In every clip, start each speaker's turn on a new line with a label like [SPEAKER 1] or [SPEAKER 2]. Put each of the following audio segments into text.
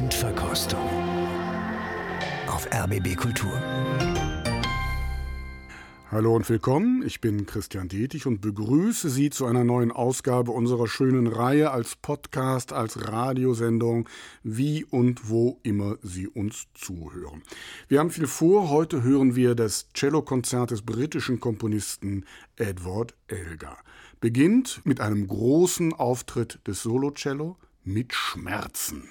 [SPEAKER 1] Endverkostung auf RBB Kultur.
[SPEAKER 2] Hallo und willkommen, ich bin Christian Detig und begrüße Sie zu einer neuen Ausgabe unserer schönen Reihe als Podcast, als Radiosendung, wie und wo immer Sie uns zuhören. Wir haben viel vor, heute hören wir das Cellokonzert des britischen Komponisten Edward Elgar. Beginnt mit einem großen Auftritt des Solocello mit Schmerzen.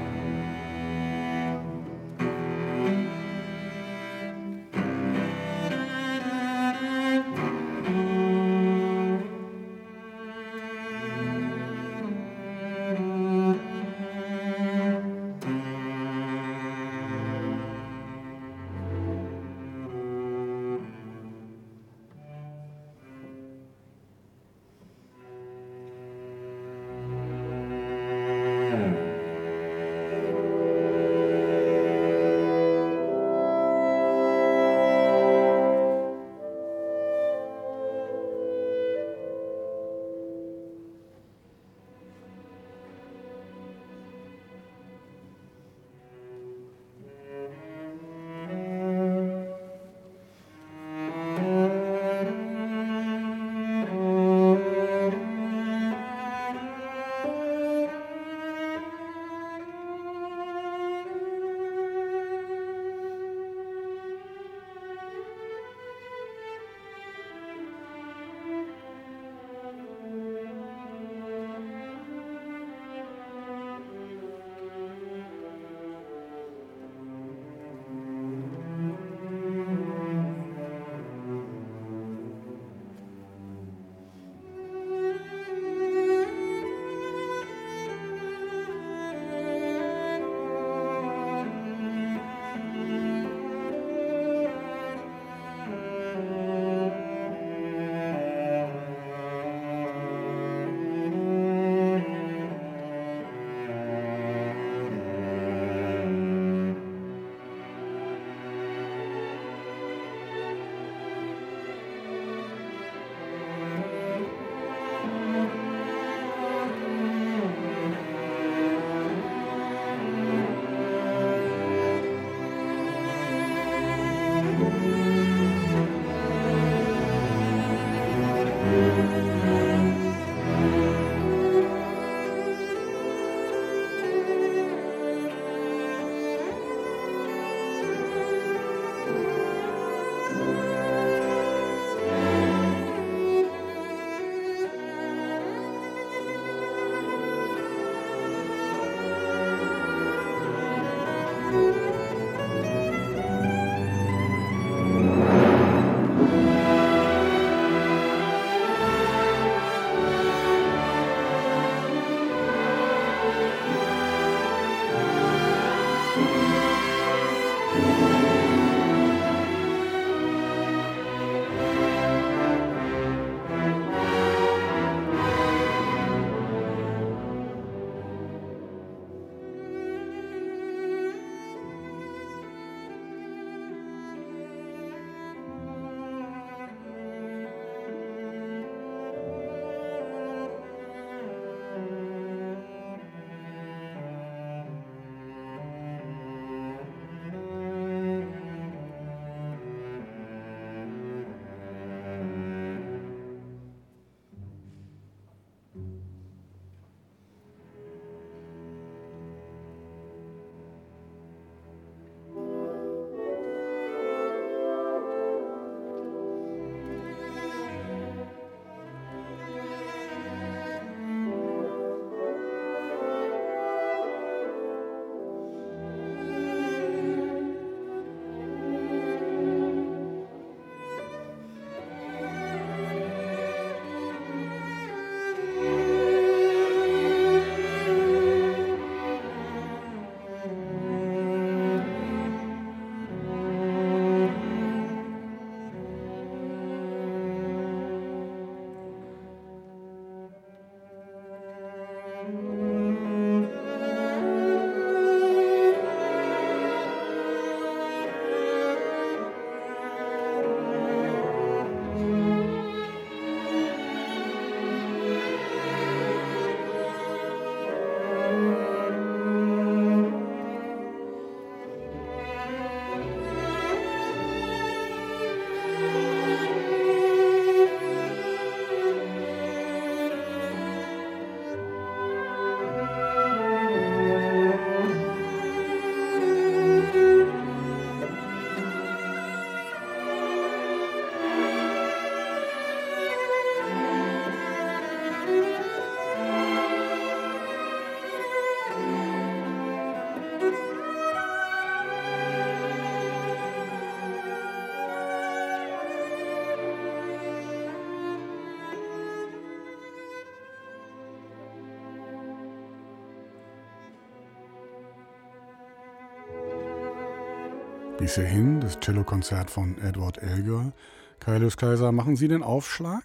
[SPEAKER 2] Bis hierhin das Cellokonzert von Edward Elgar. Kaius Kaiser, machen Sie den Aufschlag?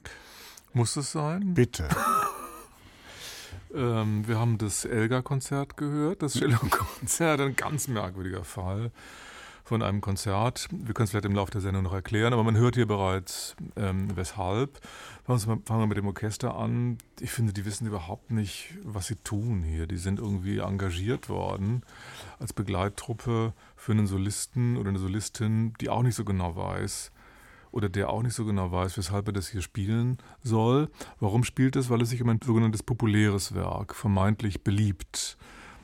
[SPEAKER 3] Muss es sein?
[SPEAKER 2] Bitte.
[SPEAKER 3] ähm, wir haben das Elgar-Konzert gehört, das Cello-Konzert, ein ganz merkwürdiger Fall von einem Konzert. Wir können es vielleicht im Laufe der Sendung noch erklären, aber man hört hier bereits, ähm, weshalb. Fangen wir mit dem Orchester an. Ich finde, die wissen überhaupt nicht, was sie tun hier. Die sind irgendwie engagiert worden als Begleittruppe für einen Solisten oder eine Solistin, die auch nicht so genau weiß, oder der auch nicht so genau weiß, weshalb er das hier spielen soll. Warum spielt es? Weil es sich um ein sogenanntes populäres Werk, vermeintlich beliebt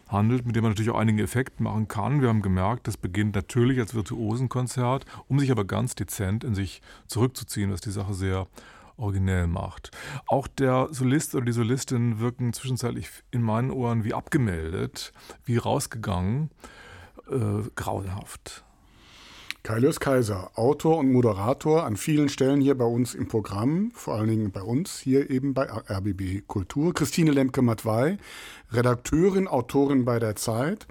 [SPEAKER 3] handelt, mit dem man natürlich auch einigen Effekt machen kann. Wir haben gemerkt, das beginnt natürlich als Virtuosenkonzert, um sich aber ganz dezent in sich zurückzuziehen, was die Sache sehr originell macht. Auch der Solist oder die Solistin wirken zwischenzeitlich in meinen Ohren wie abgemeldet, wie rausgegangen, äh, grauenhaft.
[SPEAKER 2] Kailius Kaiser, Autor und Moderator an vielen Stellen hier bei uns im Programm, vor allen Dingen bei uns hier eben bei RBB Kultur. Christine Lemke-Matwei, Redakteurin, Autorin bei der Zeit.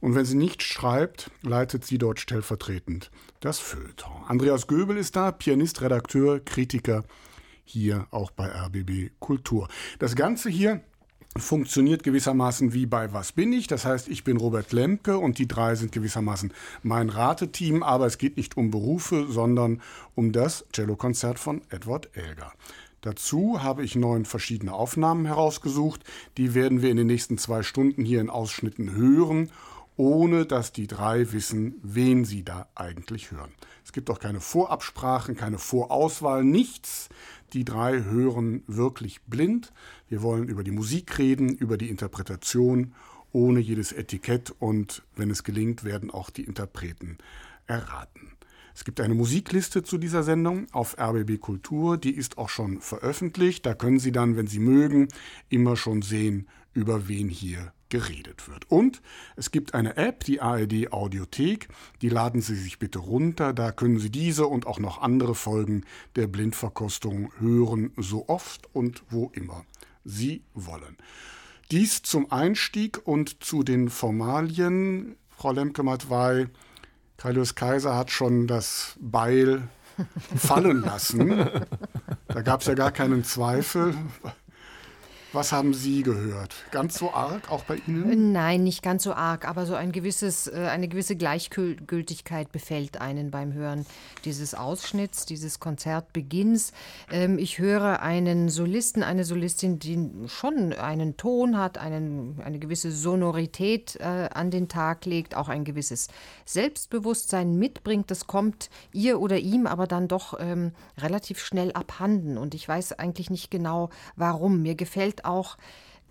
[SPEAKER 2] Und wenn sie nicht schreibt, leitet sie dort stellvertretend das Feuilleton. Andreas Göbel ist da, Pianist, Redakteur, Kritiker hier auch bei RBB Kultur. Das Ganze hier funktioniert gewissermaßen wie bei Was bin ich? Das heißt, ich bin Robert Lemke und die drei sind gewissermaßen mein Rateteam, aber es geht nicht um Berufe, sondern um das Cellokonzert von Edward Elgar. Dazu habe ich neun verschiedene Aufnahmen herausgesucht. Die werden wir in den nächsten zwei Stunden hier in Ausschnitten hören, ohne dass die drei wissen, wen sie da eigentlich hören. Es gibt auch keine Vorabsprachen, keine Vorauswahl, nichts. Die drei hören wirklich blind. Wir wollen über die Musik reden, über die Interpretation, ohne jedes Etikett und wenn es gelingt, werden auch die Interpreten erraten. Es gibt eine Musikliste zu dieser Sendung auf RBB Kultur, die ist auch schon veröffentlicht. Da können Sie dann, wenn Sie mögen, immer schon sehen, über wen hier geredet wird. Und es gibt eine App, die ARD Audiothek, die laden Sie sich bitte runter, da können Sie diese und auch noch andere Folgen der Blindverkostung hören, so oft und wo immer Sie wollen. Dies zum Einstieg und zu den Formalien. Frau Lemke-Matwei, Kaius Kaiser hat schon das Beil fallen lassen. Da gab es ja gar keinen Zweifel. Was haben Sie gehört? Ganz so arg auch bei Ihnen?
[SPEAKER 4] Nein, nicht ganz so arg, aber so ein gewisses, äh, eine gewisse Gleichgültigkeit befällt einen beim Hören dieses Ausschnitts, dieses Konzertbeginns. Ähm, ich höre einen Solisten, eine Solistin, die schon einen Ton hat, einen, eine gewisse Sonorität äh, an den Tag legt, auch ein gewisses Selbstbewusstsein mitbringt. Das kommt ihr oder ihm aber dann doch ähm, relativ schnell abhanden. Und ich weiß eigentlich nicht genau, warum. Mir gefällt auch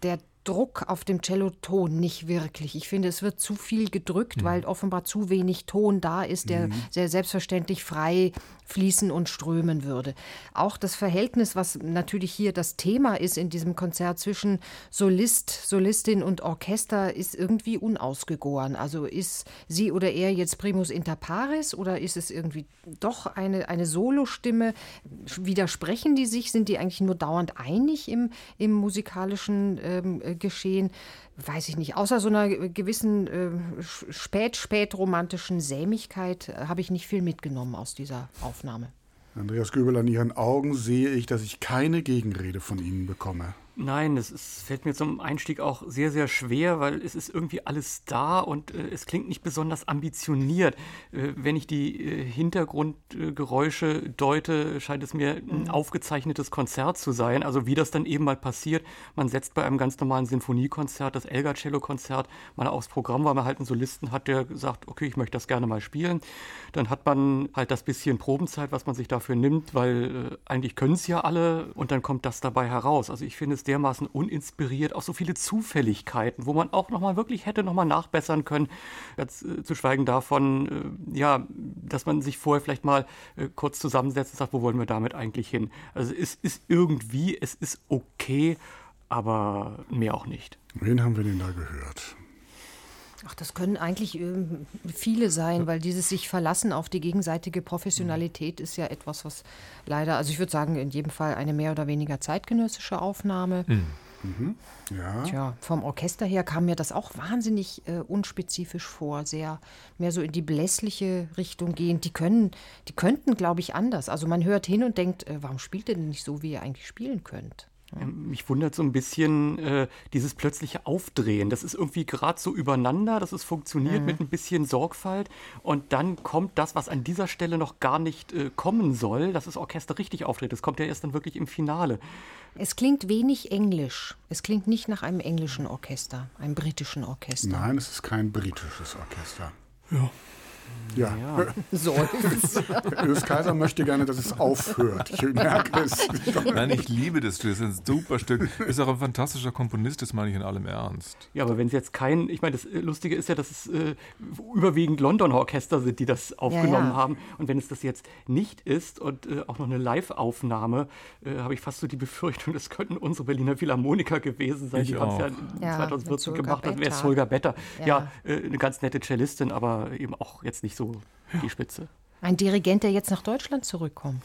[SPEAKER 4] der Druck auf dem Celloton nicht wirklich. Ich finde, es wird zu viel gedrückt, mhm. weil offenbar zu wenig Ton da ist, der mhm. sehr selbstverständlich frei fließen und strömen würde. Auch das Verhältnis, was natürlich hier das Thema ist in diesem Konzert zwischen Solist, Solistin und Orchester, ist irgendwie unausgegoren. Also ist sie oder er jetzt primus inter pares oder ist es irgendwie doch eine, eine Solostimme? Widersprechen die sich? Sind die eigentlich nur dauernd einig im, im musikalischen ähm, Geschehen? weiß ich nicht, außer so einer gewissen äh, spät-spätromantischen Sämigkeit äh, habe ich nicht viel mitgenommen aus dieser Aufnahme.
[SPEAKER 2] Andreas Göbel, an Ihren Augen sehe ich, dass ich keine Gegenrede von Ihnen bekomme.
[SPEAKER 5] Nein, es ist, fällt mir zum Einstieg auch sehr, sehr schwer, weil es ist irgendwie alles da und äh, es klingt nicht besonders ambitioniert. Äh, wenn ich die äh, Hintergrundgeräusche deute, scheint es mir ein mhm. aufgezeichnetes Konzert zu sein. Also wie das dann eben mal passiert, man setzt bei einem ganz normalen Sinfoniekonzert, das Elgar-Cello-Konzert, mal aufs Programm, weil man halt einen Solisten hat, der sagt, okay, ich möchte das gerne mal spielen. Dann hat man halt das bisschen Probenzeit, was man sich dafür nimmt, weil äh, eigentlich können es ja alle und dann kommt das dabei heraus. Also ich finde es dermaßen uninspiriert, auch so viele Zufälligkeiten, wo man auch nochmal wirklich hätte nochmal nachbessern können. Ganz äh, zu schweigen davon, äh, ja, dass man sich vorher vielleicht mal äh, kurz zusammensetzt und sagt, wo wollen wir damit eigentlich hin? Also es ist irgendwie, es ist okay, aber mehr auch nicht.
[SPEAKER 2] Wen haben wir denn da gehört?
[SPEAKER 4] Ach, das können eigentlich ähm, viele sein, weil dieses sich verlassen auf die gegenseitige Professionalität ist ja etwas, was leider, also ich würde sagen, in jedem Fall eine mehr oder weniger zeitgenössische Aufnahme. Mhm. Mhm. Ja. Tja, vom Orchester her kam mir das auch wahnsinnig äh, unspezifisch vor, sehr mehr so in die blässliche Richtung gehen. Die können, die könnten, glaube ich, anders. Also man hört hin und denkt, äh, warum spielt ihr denn nicht so, wie ihr eigentlich spielen könnt?
[SPEAKER 5] Mich wundert so ein bisschen äh, dieses plötzliche Aufdrehen. Das ist irgendwie gerade so übereinander, dass es funktioniert mhm. mit ein bisschen Sorgfalt. Und dann kommt das, was an dieser Stelle noch gar nicht äh, kommen soll, dass das Orchester richtig auftritt. Das kommt ja erst dann wirklich im Finale.
[SPEAKER 4] Es klingt wenig englisch. Es klingt nicht nach einem englischen Orchester, einem britischen Orchester.
[SPEAKER 2] Nein, es ist kein britisches Orchester.
[SPEAKER 3] Ja.
[SPEAKER 2] Ja. ja. Louis Kaiser möchte gerne, dass es aufhört. Ich merke es.
[SPEAKER 3] Nein, ich liebe das Stück. Das ist ein super Stück. Ist auch ein fantastischer Komponist, das meine ich in allem Ernst.
[SPEAKER 5] Ja, aber wenn es jetzt kein, ich meine, das Lustige ist ja, dass es äh, überwiegend Londoner Orchester sind, die das aufgenommen ja, ja. haben. Und wenn es das jetzt nicht ist und äh, auch noch eine Live-Aufnahme, äh, habe ich fast so die Befürchtung, das könnten unsere Berliner Philharmoniker gewesen sein. Ich die haben es ja 2014 gemacht. Das wäre Holger Better. Ja, äh, eine ganz nette Cellistin, aber eben auch jetzt nicht so die Spitze.
[SPEAKER 4] Ein Dirigent, der jetzt nach Deutschland zurückkommt.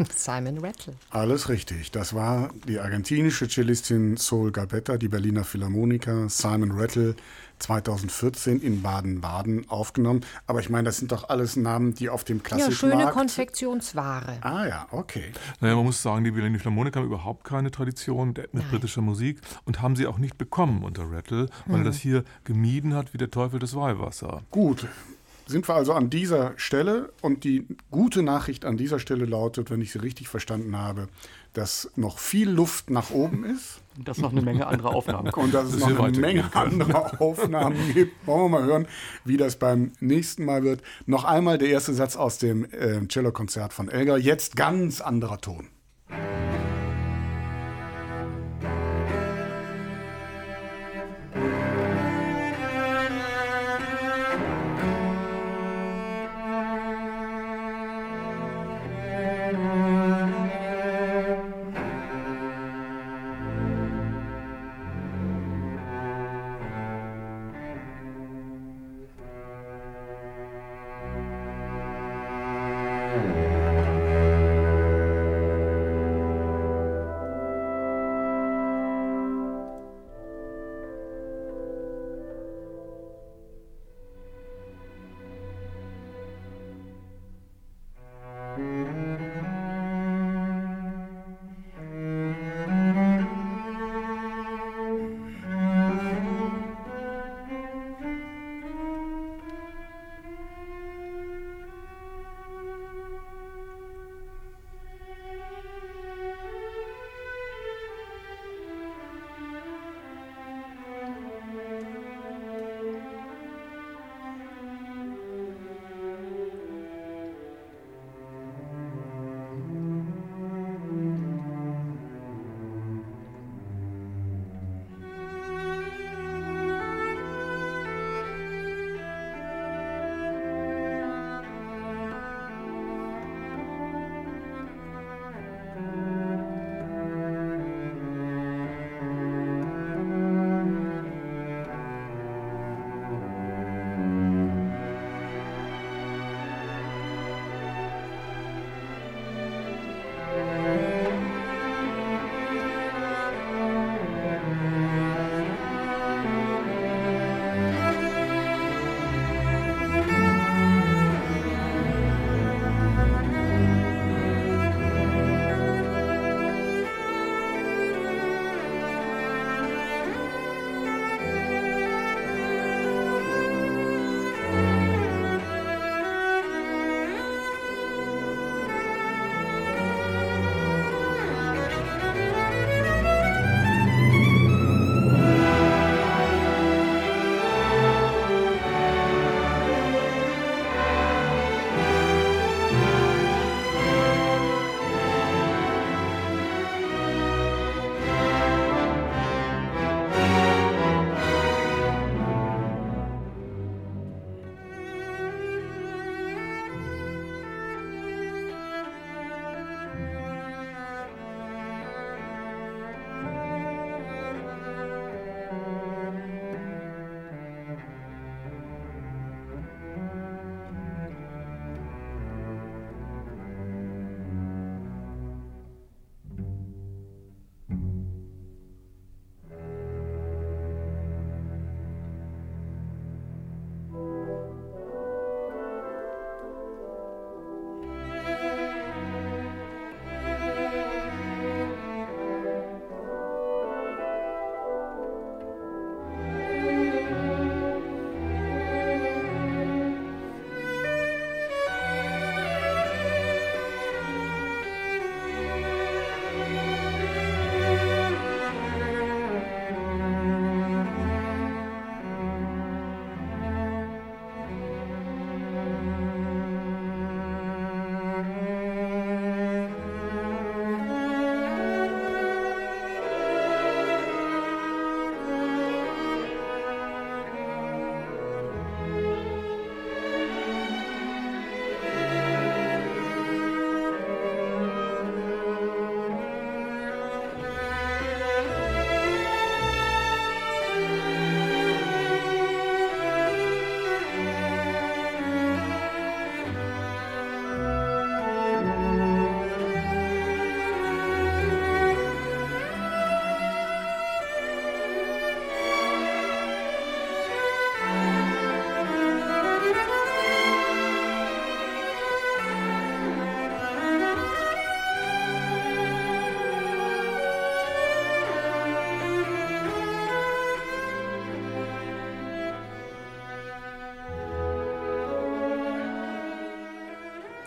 [SPEAKER 4] Simon Rattle.
[SPEAKER 2] Alles richtig. Das war die argentinische Cellistin Sol Gabetta, die Berliner Philharmoniker, Simon Rattle, 2014 in Baden-Baden aufgenommen. Aber ich meine, das sind doch alles Namen, die auf dem Klassikmarkt...
[SPEAKER 4] Ja, schöne Konfektionsware.
[SPEAKER 2] Ah ja, okay.
[SPEAKER 3] Naja, man muss sagen, die Berliner Philharmoniker haben überhaupt keine Tradition mit Nein. britischer Musik und haben sie auch nicht bekommen unter Rattle, weil mhm. er das hier gemieden hat wie der Teufel das Weihwasser.
[SPEAKER 2] Gut, sind wir also an dieser Stelle und die gute Nachricht an dieser Stelle lautet, wenn ich sie richtig verstanden habe, dass noch viel Luft nach oben ist.
[SPEAKER 5] Und dass noch eine Menge andere Aufnahmen
[SPEAKER 2] kommen. Und dass es noch eine Menge andere Aufnahmen gibt. Wollen wir mal hören, wie das beim nächsten Mal wird. Noch einmal der erste Satz aus dem äh, Cellokonzert von Elgar. Jetzt ganz anderer Ton.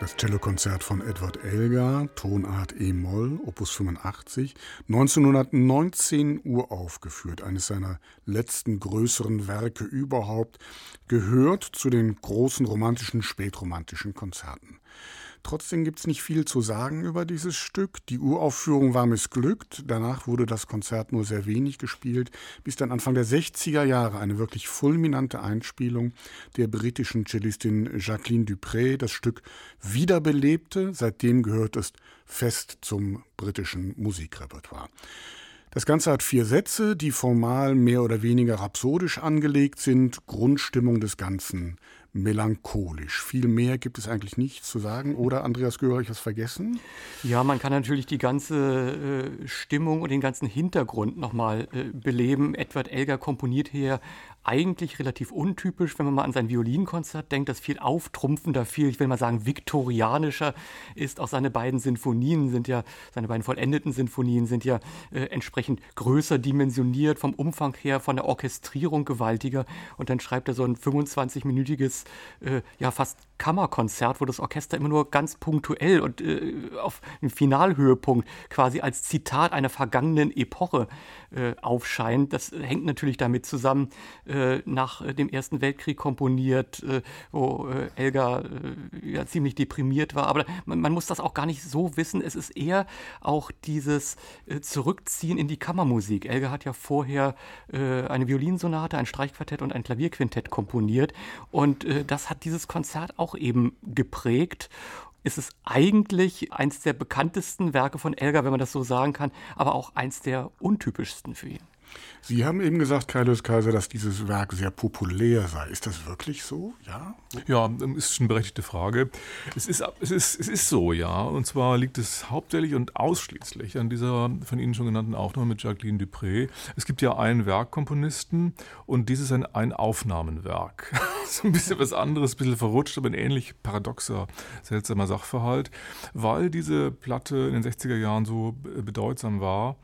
[SPEAKER 2] Das Cellokonzert von Edward Elgar, Tonart E-Moll, Opus 85, 1919 uraufgeführt, eines seiner letzten größeren Werke überhaupt, gehört zu den großen romantischen, spätromantischen Konzerten. Trotzdem gibt es nicht viel zu sagen über dieses Stück. Die Uraufführung war missglückt. Danach wurde das Konzert nur sehr wenig gespielt, bis dann Anfang der 60er Jahre eine wirklich fulminante Einspielung der britischen Cellistin Jacqueline Dupré das Stück wiederbelebte. Seitdem gehört es fest zum britischen Musikrepertoire. Das Ganze hat vier Sätze, die formal mehr oder weniger rhapsodisch angelegt sind. Grundstimmung des Ganzen melancholisch. Viel mehr gibt es eigentlich nicht zu sagen. Oder Andreas Görer, ich was vergessen?
[SPEAKER 5] Ja, man kann natürlich die ganze äh, Stimmung und den ganzen Hintergrund nochmal äh, beleben. Edward Elgar komponiert hier eigentlich relativ untypisch, wenn man mal an sein Violinkonzert denkt, das viel auftrumpfender, viel, ich will mal sagen, viktorianischer ist. Auch seine beiden Sinfonien sind ja, seine beiden vollendeten Sinfonien sind ja äh, entsprechend größer dimensioniert, vom Umfang her, von der Orchestrierung gewaltiger. Und dann schreibt er so ein 25-minütiges, äh, ja, fast Kammerkonzert, wo das Orchester immer nur ganz punktuell und äh, auf dem Finalhöhepunkt quasi als Zitat einer vergangenen Epoche äh, aufscheint. Das hängt natürlich damit zusammen, äh, nach dem Ersten Weltkrieg komponiert, äh, wo äh, äh, ja ziemlich deprimiert war. Aber man, man, muss das auch gar nicht so wissen. Es ist eher auch dieses Zurückziehen in die Kammermusik. Elgar hat ja vorher eine Violinsonate, ein Streichquartett und ein Klavierquintett komponiert. Und das hat dieses Konzert auch eben geprägt ist es eigentlich eins der bekanntesten Werke von Elgar, wenn man das so sagen kann, aber auch eins der untypischsten für ihn.
[SPEAKER 2] Sie haben eben gesagt, Kaius Kaiser, dass dieses Werk sehr populär sei. Ist das wirklich so? Ja?
[SPEAKER 3] Ja, ist schon eine berechtigte Frage. Es ist, es, ist, es ist so, ja. Und zwar liegt es hauptsächlich und ausschließlich an dieser von Ihnen schon genannten Aufnahme mit Jacqueline Dupré. Es gibt ja einen Werkkomponisten und dieses ist ein, ein Aufnahmenwerk. so ein bisschen was anderes, ein bisschen verrutscht, aber ein ähnlich paradoxer, seltsamer Sachverhalt, weil diese Platte in den 60er Jahren so bedeutsam war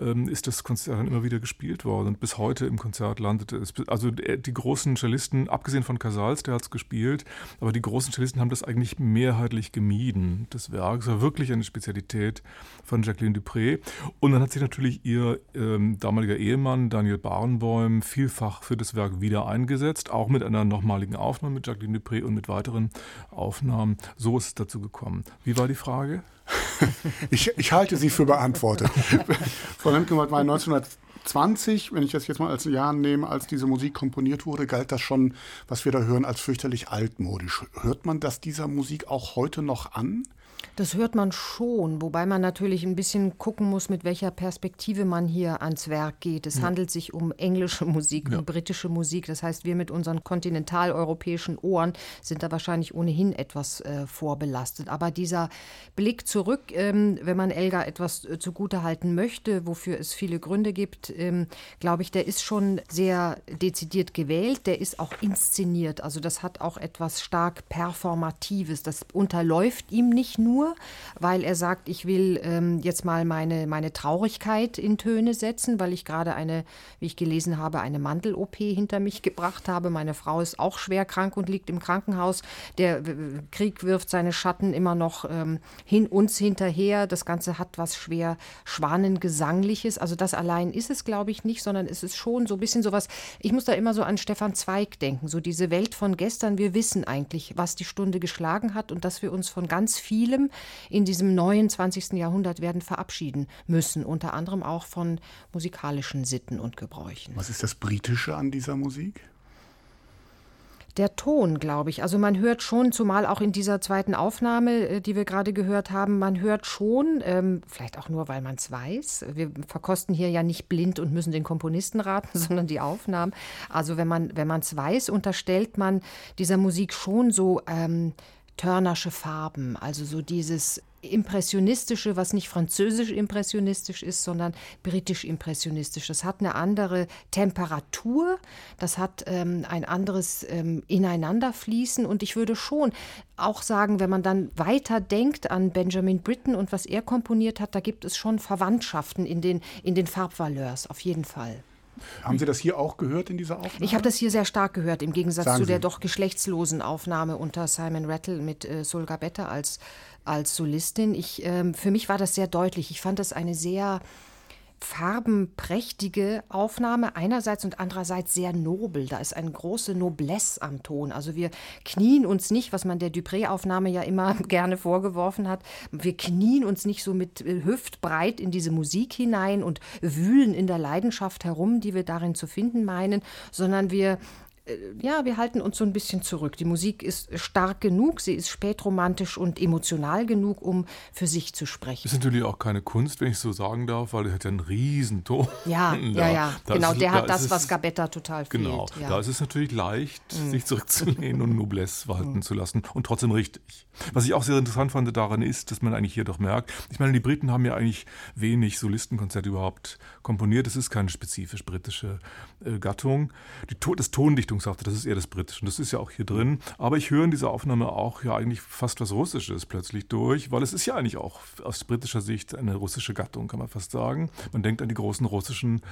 [SPEAKER 3] ähm, ist das Konzert dann immer wieder gespielt worden und bis heute im Konzert landete es. Also äh, die großen Cellisten, abgesehen von Casals, der hat es gespielt, aber die großen Cellisten haben das eigentlich mehrheitlich gemieden, das Werk. Es war wirklich eine Spezialität von Jacqueline Dupré. Und dann hat sich natürlich ihr ähm, damaliger Ehemann Daniel Barenboim vielfach für das Werk wieder eingesetzt, auch mit einer nochmaligen Aufnahme mit Jacqueline Dupré und mit weiteren Aufnahmen. So ist es dazu gekommen. Wie war die Frage?
[SPEAKER 2] ich, ich halte sie für beantwortet. Frau Lemke-Watt war 1920, wenn ich das jetzt mal als Jahr nehme, als diese Musik komponiert wurde, galt das schon, was wir da hören, als fürchterlich altmodisch. Hört man das dieser Musik auch heute noch an?
[SPEAKER 4] Das hört man schon, wobei man natürlich ein bisschen gucken muss, mit welcher Perspektive man hier ans Werk geht. Es ja. handelt sich um englische Musik, ja. um britische Musik. Das heißt, wir mit unseren kontinentaleuropäischen Ohren sind da wahrscheinlich ohnehin etwas äh, vorbelastet. Aber dieser Blick zurück, ähm, wenn man Elgar etwas äh, zugutehalten möchte, wofür es viele Gründe gibt, ähm, glaube ich, der ist schon sehr dezidiert gewählt. Der ist auch inszeniert. Also das hat auch etwas stark Performatives. Das unterläuft ihm nicht nur nur, weil er sagt, ich will ähm, jetzt mal meine, meine Traurigkeit in Töne setzen, weil ich gerade eine, wie ich gelesen habe, eine Mandel-OP hinter mich gebracht habe. Meine Frau ist auch schwer krank und liegt im Krankenhaus. Der Krieg wirft seine Schatten immer noch ähm, hin uns hinterher. Das Ganze hat was schwer Schwanengesangliches. Also das allein ist es, glaube ich, nicht, sondern es ist schon so ein bisschen sowas. Ich muss da immer so an Stefan Zweig denken, so diese Welt von gestern. Wir wissen eigentlich, was die Stunde geschlagen hat und dass wir uns von ganz vielem in diesem neuen 20. Jahrhundert werden verabschieden müssen, unter anderem auch von musikalischen Sitten und Gebräuchen.
[SPEAKER 2] Was ist das Britische an dieser Musik?
[SPEAKER 4] der Ton, glaube ich. Also man hört schon, zumal auch in dieser zweiten Aufnahme, äh, die wir gerade gehört haben, man hört schon, ähm, vielleicht auch nur, weil man es weiß. Wir verkosten hier ja nicht blind und müssen den Komponisten raten, sondern die Aufnahmen. Also wenn man wenn es weiß, unterstellt man dieser Musik schon so ähm, Turnersche Farben, also so dieses impressionistische, was nicht französisch impressionistisch ist, sondern britisch impressionistisch. Das hat eine andere Temperatur, das hat ähm, ein anderes ähm, Ineinanderfließen und ich würde schon auch sagen, wenn man dann weiter denkt an Benjamin Britten und was er komponiert hat, da gibt es schon Verwandtschaften in den, in den Farbvaleurs, auf jeden Fall.
[SPEAKER 2] Haben Sie das hier auch gehört in dieser Aufnahme?
[SPEAKER 4] Ich habe das hier sehr stark gehört, im Gegensatz Sagen zu der Sie. doch geschlechtslosen Aufnahme unter Simon Rattle mit äh, Solga Betta als, als Solistin. Ich, ähm, für mich war das sehr deutlich. Ich fand das eine sehr farbenprächtige Aufnahme einerseits und andererseits sehr nobel. Da ist eine große Noblesse am Ton. Also wir knien uns nicht, was man der Dupré-Aufnahme ja immer gerne vorgeworfen hat, wir knien uns nicht so mit äh, hüftbreit in diese Musik hinein und wühlen in der Leidenschaft herum, die wir darin zu finden meinen, sondern wir ja, wir halten uns so ein bisschen zurück. Die Musik ist stark genug, sie ist spätromantisch und emotional genug, um für sich zu sprechen.
[SPEAKER 3] Ist natürlich auch keine Kunst, wenn ich so sagen darf, weil er hat ja einen Riesenton.
[SPEAKER 4] Ja, ja, ja, genau, der hat das, was Gabetta total
[SPEAKER 3] fehlt. Genau,
[SPEAKER 4] ja.
[SPEAKER 3] da ist es natürlich leicht, mhm. sich zurückzulehnen und Noblesse walten mhm. zu lassen und trotzdem richtig. Was ich auch sehr interessant fand daran ist, dass man eigentlich hier doch merkt, ich meine, die Briten haben ja eigentlich wenig Solistenkonzerte überhaupt komponiert. Es ist keine spezifisch britische äh, Gattung. Die, das Tondichtung sagte, das ist eher das Britische. Und das ist ja auch hier drin. Aber ich höre in dieser Aufnahme auch ja eigentlich fast was Russisches plötzlich durch, weil es ist ja eigentlich auch aus britischer Sicht eine russische Gattung, kann man fast sagen. Man denkt an die großen russischen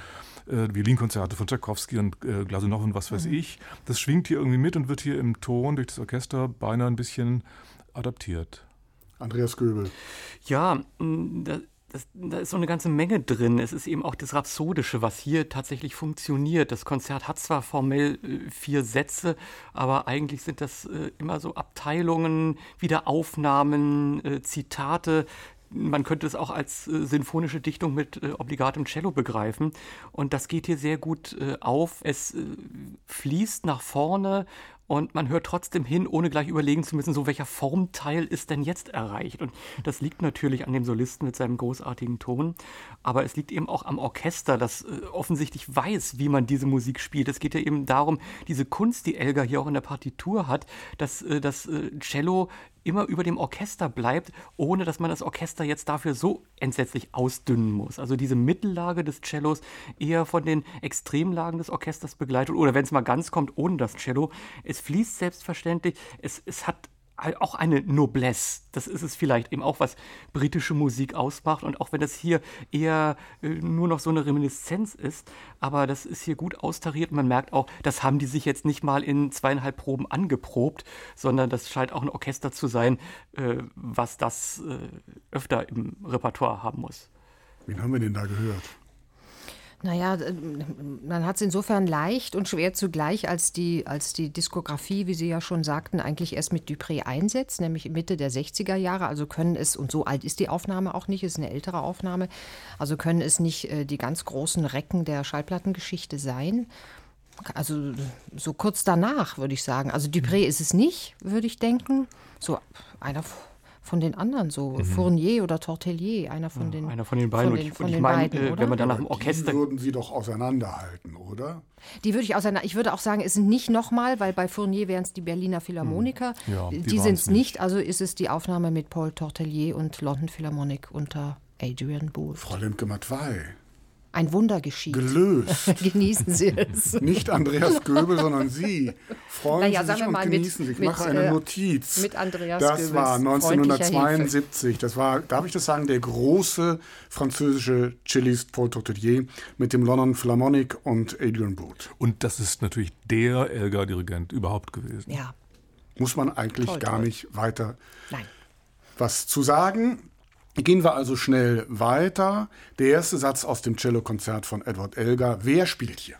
[SPEAKER 3] äh, Violinkonzerte von Tchaikovsky und äh, Glasunow und was weiß mhm. ich. Das schwingt hier irgendwie mit und wird hier im Ton durch das Orchester beinahe ein bisschen adaptiert.
[SPEAKER 2] Andreas Göbel.
[SPEAKER 5] Ja, das das, da ist so eine ganze Menge drin. Es ist eben auch das Rhapsodische, was hier tatsächlich funktioniert. Das Konzert hat zwar formell äh, vier Sätze, aber eigentlich sind das äh, immer so Abteilungen, Wiederaufnahmen, äh, Zitate. Man könnte es auch als äh, sinfonische Dichtung mit äh, obligatem Cello begreifen. Und das geht hier sehr gut äh, auf. Es fließt nach vorne und man hört trotzdem hin, ohne gleich überlegen zu müssen, so welcher Formteil ist denn jetzt erreicht. Und das liegt natürlich an dem Solisten mit seinem großartigen Ton, aber es liegt eben auch am Orchester, das äh, offensichtlich weiß, wie man diese Musik spielt. Es geht ja eben darum, diese Kunst, die Elgar hier auch in der Partitur hat, dass äh, das äh, Cello immer über dem Orchester bleibt, ohne dass man das Orchester jetzt dafür so entsetzlich ausdünnen muss. Also diese Mittellage des Cellos eher von den Extremlagen des Orchesters begleitet oder wenn es mal ganz kommt, ohne das Cello. Es fließt selbstverständlich, es, es hat auch eine Noblesse. Das ist es vielleicht eben auch, was britische Musik ausmacht. Und auch wenn das hier eher äh, nur noch so eine Reminiszenz ist, aber das ist hier gut austariert. Man merkt auch, das haben die sich jetzt nicht mal in zweieinhalb Proben angeprobt, sondern das scheint auch ein Orchester zu sein, äh, was das äh, öfter im Repertoire haben muss.
[SPEAKER 2] Wen haben wir denn da gehört?
[SPEAKER 4] Naja, äh, man hat es insofern leicht und schwer zugleich, als die, als die Diskografie, wie Sie ja schon sagten, eigentlich erst mit Dupré einsetzt, nämlich Mitte der 60er Jahre. Also können es, und so alt ist die Aufnahme auch nicht, ist eine ältere Aufnahme, also können es nicht äh, die ganz großen Recken der Schallplattengeschichte sein. Also so kurz danach, würde ich sagen. Also Dupré ist es nicht, würde ich denken. So einer von den anderen, so mhm. Fournier oder Tortelier, einer von den
[SPEAKER 5] Einer von den beiden. Von den, von und ich meine, äh, wenn man dann nach dem Orchester.
[SPEAKER 2] Die würden Sie doch auseinanderhalten, oder?
[SPEAKER 4] Die würde ich auseinander. Ich würde auch sagen, es sind nicht nochmal, weil bei Fournier wären es die Berliner Philharmoniker. Mhm. Ja, die, die sind es nicht. Also ist es die Aufnahme mit Paul Tortelier und London Philharmonic unter Adrian Booth.
[SPEAKER 2] Frau Lemke-Matwei
[SPEAKER 4] ein Wunder geschieht.
[SPEAKER 2] Gelöst.
[SPEAKER 4] genießen Sie es.
[SPEAKER 2] Nicht Andreas Göbel, sondern Sie. Freuen naja, Sie sich und genießen mit, sich. Ich mache eine äh, Notiz.
[SPEAKER 4] Mit Andreas
[SPEAKER 2] Das Goebbels war 1972. Das war, darf ich das sagen, der große französische Cellist Paul Tortelier mit dem London Philharmonic und Adrian Booth.
[SPEAKER 3] Und das ist natürlich der Elgar-Dirigent überhaupt gewesen.
[SPEAKER 4] Ja.
[SPEAKER 2] Muss man eigentlich toll, gar toll. nicht weiter
[SPEAKER 4] Nein.
[SPEAKER 2] was zu sagen. Gehen wir also schnell weiter. Der erste Satz aus dem Cellokonzert von Edward Elgar. Wer spielt hier?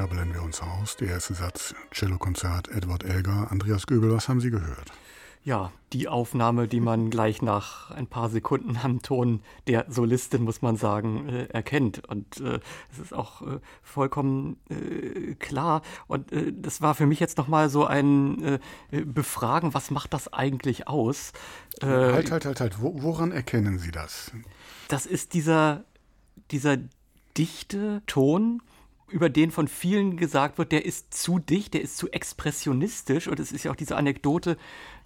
[SPEAKER 2] Da blenden wir uns aus. Der erste Satz, Cellokonzert Edward Elgar. Andreas Göbel, was haben Sie gehört?
[SPEAKER 5] ja, die Aufnahme, die man gleich nach ein paar Sekunden am Ton der Solistin, muss man sagen, äh, erkennt. Und äh, es ist auch äh, vollkommen äh, klar. Und äh, das war für mich jetzt nochmal so ein äh, Befragen, was macht das eigentlich aus?
[SPEAKER 2] halt, halt, halt, halt. Wo, woran erkennen Sie das?
[SPEAKER 5] Das ist dieser, dieser dichte Ton, über den von vielen gesagt wird, der ist zu dicht, der ist zu expressionistisch. Und es ist ja auch diese Anekdote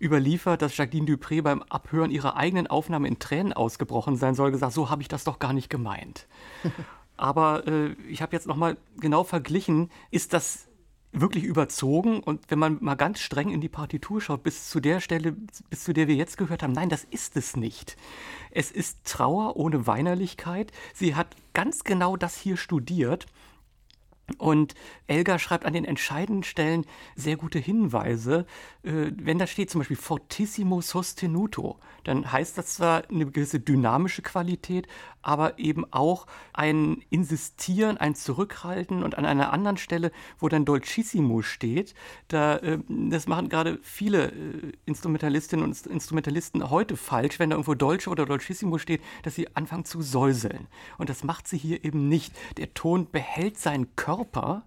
[SPEAKER 5] überliefert, dass Jacqueline Dupré beim Abhören ihrer eigenen Aufnahme in Tränen ausgebrochen sein soll, gesagt, so habe ich das doch gar nicht gemeint. Aber äh, ich habe jetzt nochmal genau verglichen, ist das wirklich überzogen und wenn man mal ganz streng in die Partitur schaut, bis zu der Stelle, bis zu der wir jetzt gehört haben, nein, das ist es nicht. Es ist Trauer ohne Weinerlichkeit. Sie hat ganz genau das hier studiert und Elgar schreibt an den entscheidenden Stellen sehr gute Hinweise. Äh, wenn da steht zum Beispiel fortissimo sostenuto, dann heißt das zwar eine gewisse dynamische Qualität, aber eben auch ein Insistieren, ein Zurückhalten und an einer anderen Stelle, wo dann dolcissimo steht, da, äh, das machen gerade viele äh, Instrumentalistinnen und Instrumentalisten heute falsch, wenn da irgendwo dolce oder dolcissimo steht, dass sie anfangen zu säuseln. Und das macht sie hier eben nicht. Der Ton behält seinen Körper Körper.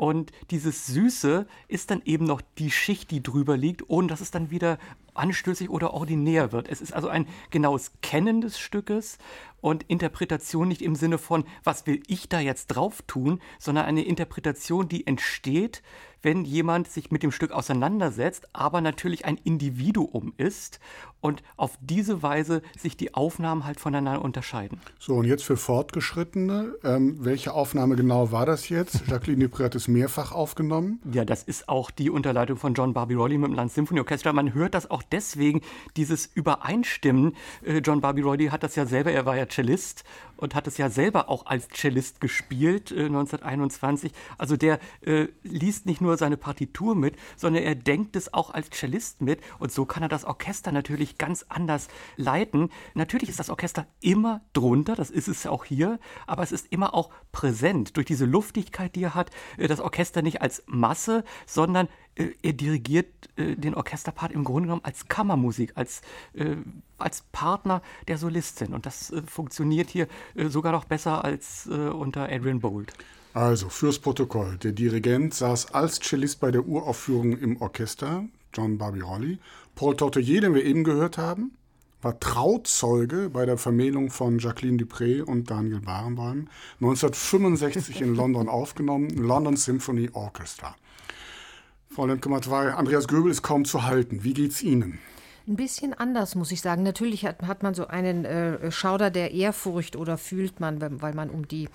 [SPEAKER 5] Und dieses Süße ist dann eben noch die Schicht, die drüber liegt, ohne dass es dann wieder anstößig oder ordinär wird. Es ist also ein genaues Kennen des Stückes und Interpretation nicht im Sinne von, was will ich da jetzt drauf tun, sondern eine Interpretation, die entsteht, wenn jemand sich mit dem Stück auseinandersetzt, aber natürlich ein Individuum ist und auf diese Weise sich die Aufnahmen halt voneinander unterscheiden.
[SPEAKER 2] So, und jetzt für Fortgeschrittene, ähm, welche Aufnahme genau war das jetzt? Jacqueline Dupré hat es mehrfach aufgenommen.
[SPEAKER 5] Ja, das ist auch die Unterleitung von John Barbirolli mit dem Landsymphonieorchester. Man hört das auch deswegen, dieses Übereinstimmen. Äh, John Barbirolli hat das ja selber, er war ja Cellist und hat es ja selber auch als Cellist gespielt äh, 1921. Also der äh, liest nicht nur seine Partitur mit, sondern er denkt es auch als Cellist mit und so kann er das Orchester natürlich ganz anders leiten. Natürlich ist das Orchester immer drunter, das ist es auch hier, aber es ist immer auch präsent durch diese Luftigkeit, die er hat. Äh, das Orchester nicht als Masse, sondern er dirigiert äh, den Orchesterpart im Grunde genommen als Kammermusik, als, äh, als Partner der Solistin. Und das äh, funktioniert hier äh, sogar noch besser als äh, unter Adrian Bolt.
[SPEAKER 2] Also fürs Protokoll. Der Dirigent saß als Cellist bei der Uraufführung im Orchester, John Barbirolli. Paul Tortelier, den wir eben gehört haben, war Trauzeuge bei der Vermählung von Jacqueline Dupré und Daniel Barenboim, 1965 in London aufgenommen, London Symphony Orchestra. Frau Lemke-Matwei, Andreas Göbel ist kaum zu halten. Wie geht's Ihnen?
[SPEAKER 4] Ein bisschen anders, muss ich sagen. Natürlich hat, hat man so einen äh, Schauder der Ehrfurcht oder fühlt man, weil man um die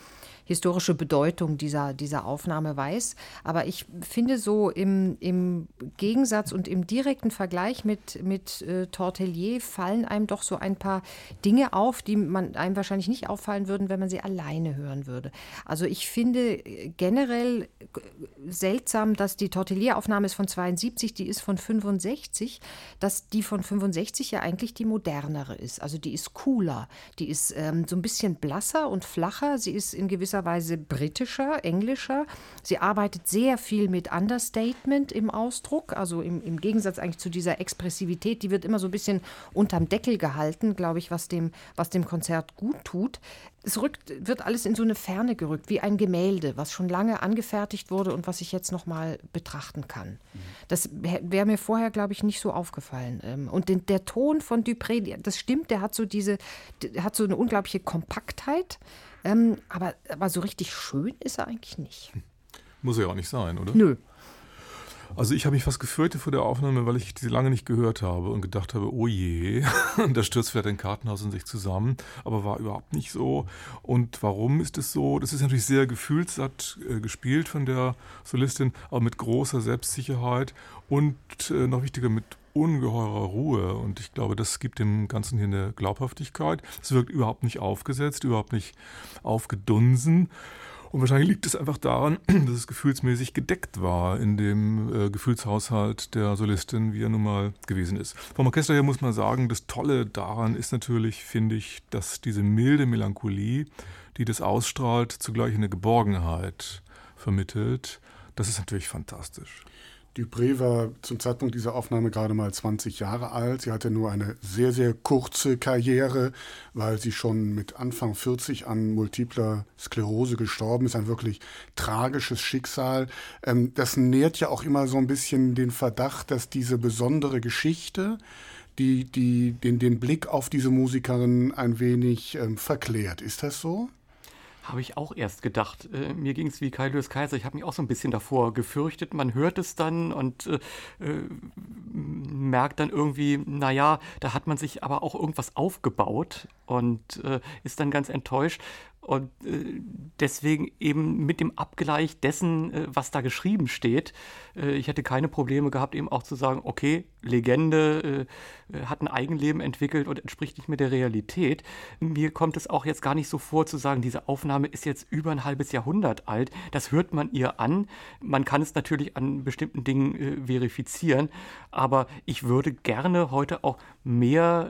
[SPEAKER 4] historische Bedeutung dieser, dieser Aufnahme weiß. Aber ich finde so im, im Gegensatz und im direkten Vergleich mit, mit äh, Tortelier fallen einem doch so ein paar Dinge auf, die man einem wahrscheinlich nicht auffallen würden, wenn man sie alleine hören würde. Also ich finde generell seltsam, dass die Tortelier-Aufnahme ist von 72, die ist von 65, dass die von 65 ja eigentlich die modernere ist. Also die ist cooler, die ist ähm, so ein bisschen blasser und flacher, sie ist in gewisser gewisser Weise britischer, englischer. Sie arbeitet sehr viel mit Understatement im Ausdruck, also im, im Gegensatz eigentlich zu dieser Expressivität, die wird immer so ein bisschen unterm Deckel gehalten, glaube ich, was dem, was dem Konzert gut tut. Es rückt, wird alles in so eine Ferne gerückt, wie ein Gemälde, was schon lange angefertigt wurde und was ich jetzt noch mal betrachten kann. Das wäre mir vorher, glaube ich, nicht so aufgefallen. Ähm, und den, der Ton von Dupré, das stimmt, der hat so diese, der hat so eine unglaubliche Kompaktheit. Ähm, aber, aber so richtig schön ist er eigentlich nicht.
[SPEAKER 3] Muss er ja auch nicht sein, oder?
[SPEAKER 4] Nö.
[SPEAKER 3] Also ich habe mich fast gefürchtet vor der Aufnahme, weil ich sie lange nicht gehört habe und gedacht habe, oh je, da stürzt vielleicht ein Kartenhaus in sich zusammen, aber war überhaupt nicht so. Und warum ist es so? Das ist natürlich sehr gefühlssatt äh, gespielt von der Solistin, aber mit großer Selbstsicherheit und äh, noch wichtiger mit ungeheurer Ruhe und ich glaube, das gibt dem Ganzen hier eine Glaubhaftigkeit. Es wirkt überhaupt nicht aufgesetzt, überhaupt nicht aufgedunsen. Und wahrscheinlich liegt es einfach daran, dass es gefühlsmäßig gedeckt war in dem äh, Gefühlshaushalt der Solistin, wie er nun mal gewesen ist. Vom Orchester her muss man sagen, das Tolle daran ist natürlich, finde ich, dass diese milde Melancholie, die das ausstrahlt, zugleich eine Geborgenheit vermittelt. Das ist natürlich fantastisch.
[SPEAKER 2] Dupré war zum Zeitpunkt dieser Aufnahme gerade mal 20 Jahre alt. Sie hatte nur eine sehr, sehr kurze Karriere, weil sie schon mit Anfang 40 an multipler Sklerose gestorben ist. Ein wirklich tragisches Schicksal. Ähm, das nährt ja auch immer so ein bisschen den Verdacht, dass diese besondere Geschichte, die, die den, den Blick auf diese Musikerin ein wenig ähm, verklärt. Ist das so?
[SPEAKER 5] Habe ich auch erst gedacht. Äh, mir ging es wie Kai Lewis Kaiser. Ich habe mich auch so ein bisschen davor gefürchtet. Man hört es dann und äh, äh, merkt dann irgendwie, naja, da hat man sich aber auch irgendwas aufgebaut und äh, ist dann ganz enttäuscht. Und äh, deswegen eben mit dem Abgleich dessen, äh, was da geschrieben steht, äh, ich hätte keine Probleme gehabt, eben auch zu sagen, okay, Legende hat ein Eigenleben entwickelt und entspricht nicht mehr der Realität. Mir kommt es auch jetzt gar nicht so vor zu sagen, diese Aufnahme ist jetzt über ein halbes Jahrhundert alt. Das hört man ihr an. Man kann es natürlich an bestimmten Dingen verifizieren, aber ich würde gerne heute auch mehr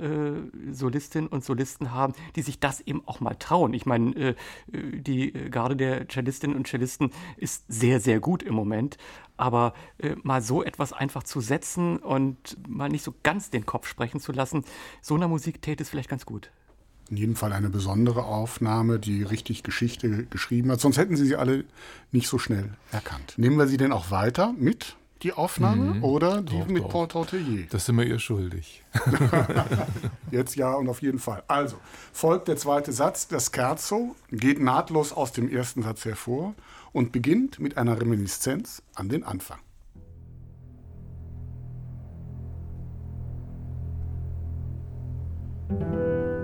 [SPEAKER 5] Solistinnen und Solisten haben, die sich das eben auch mal trauen. Ich meine, äh, die Garde der Cellistinnen und Cellisten ist sehr, sehr gut im Moment. Aber äh, mal so etwas einfach zu setzen und mal nicht so ganz den Kopf sprechen zu lassen, so einer Musik täte es vielleicht ganz gut.
[SPEAKER 2] In jedem Fall eine besondere Aufnahme, die richtig Geschichte geschrieben hat. Sonst hätten Sie sie alle nicht so schnell erkannt. Nehmen wir sie denn auch weiter mit? die Aufnahme mhm. oder die doch, mit doch. Paul Tortelier?
[SPEAKER 3] Das sind wir ihr schuldig.
[SPEAKER 2] Jetzt ja und auf jeden Fall. Also, folgt der zweite Satz. Das Scherzo geht nahtlos aus dem ersten Satz hervor und beginnt mit einer Reminiszenz an den Anfang. Musik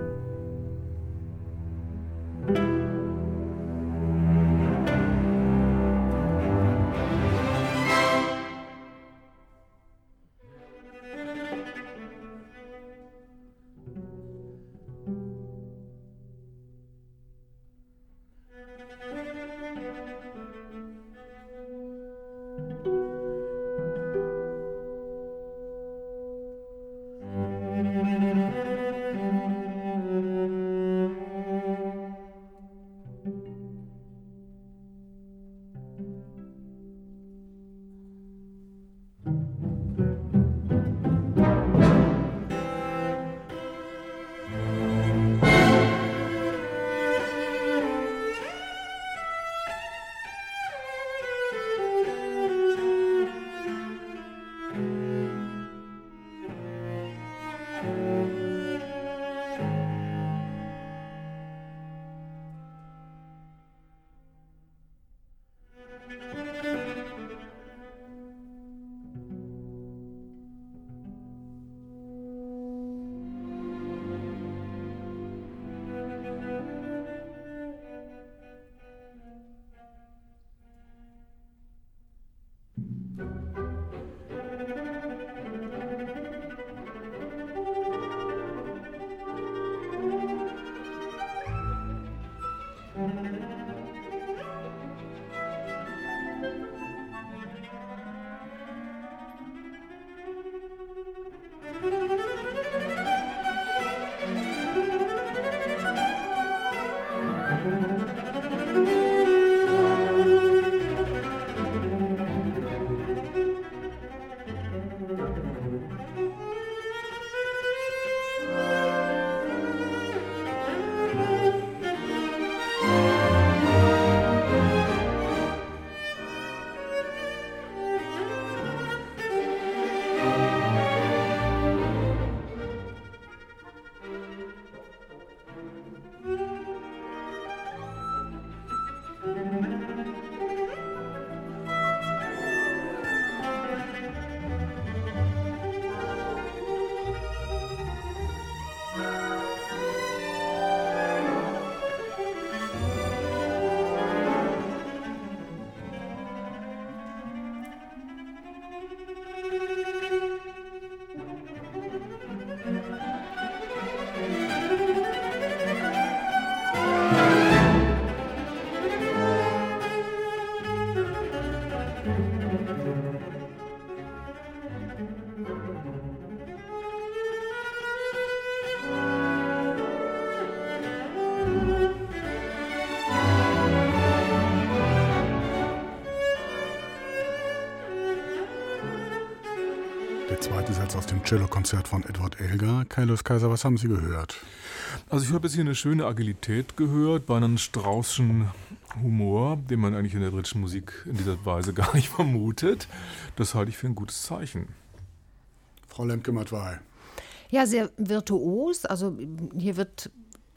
[SPEAKER 2] Cellokonzert von Edward Elgar. Kailos Kaiser, was haben Sie gehört?
[SPEAKER 3] Also ich habe jetzt hier eine schöne Agilität gehört, bei einem Straußschen Humor, den man eigentlich in der britischen Musik in dieser Weise gar nicht vermutet. Das halte ich für ein gutes Zeichen.
[SPEAKER 2] Frau Lemke-Matwei.
[SPEAKER 4] Ja, sehr virtuos. Also hier wird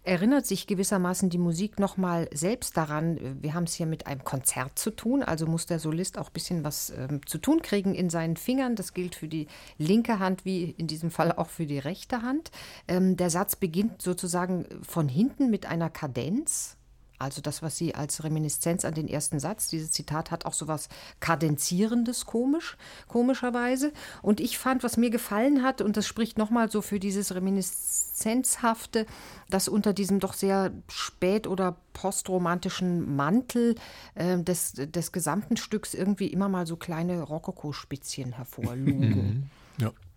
[SPEAKER 4] erinnert sich gewissermaßen die Musik nochmal selbst daran, wir haben es hier mit einem Konzert zu tun, also muss der Solist auch ein bisschen was ähm, zu tun kriegen in seinen Fingern. Das gilt für die linke Hand wie in diesem Fall auch für die rechte Hand. Ähm, der Satz beginnt sozusagen von hinten mit einer Kadenz. Also das, was sie als Reminiszenz an den ersten Satz, dieses Zitat hat auch so was Kadenzierendes, komisch, komischerweise. Und ich fand, was mir gefallen hat, und das spricht nochmal so für dieses Reminiszenzhafte, dass unter diesem doch sehr spät- oder postromantischen Mantel äh, des, des gesamten Stücks irgendwie immer mal so kleine Rokokospitzchen hervorlugen.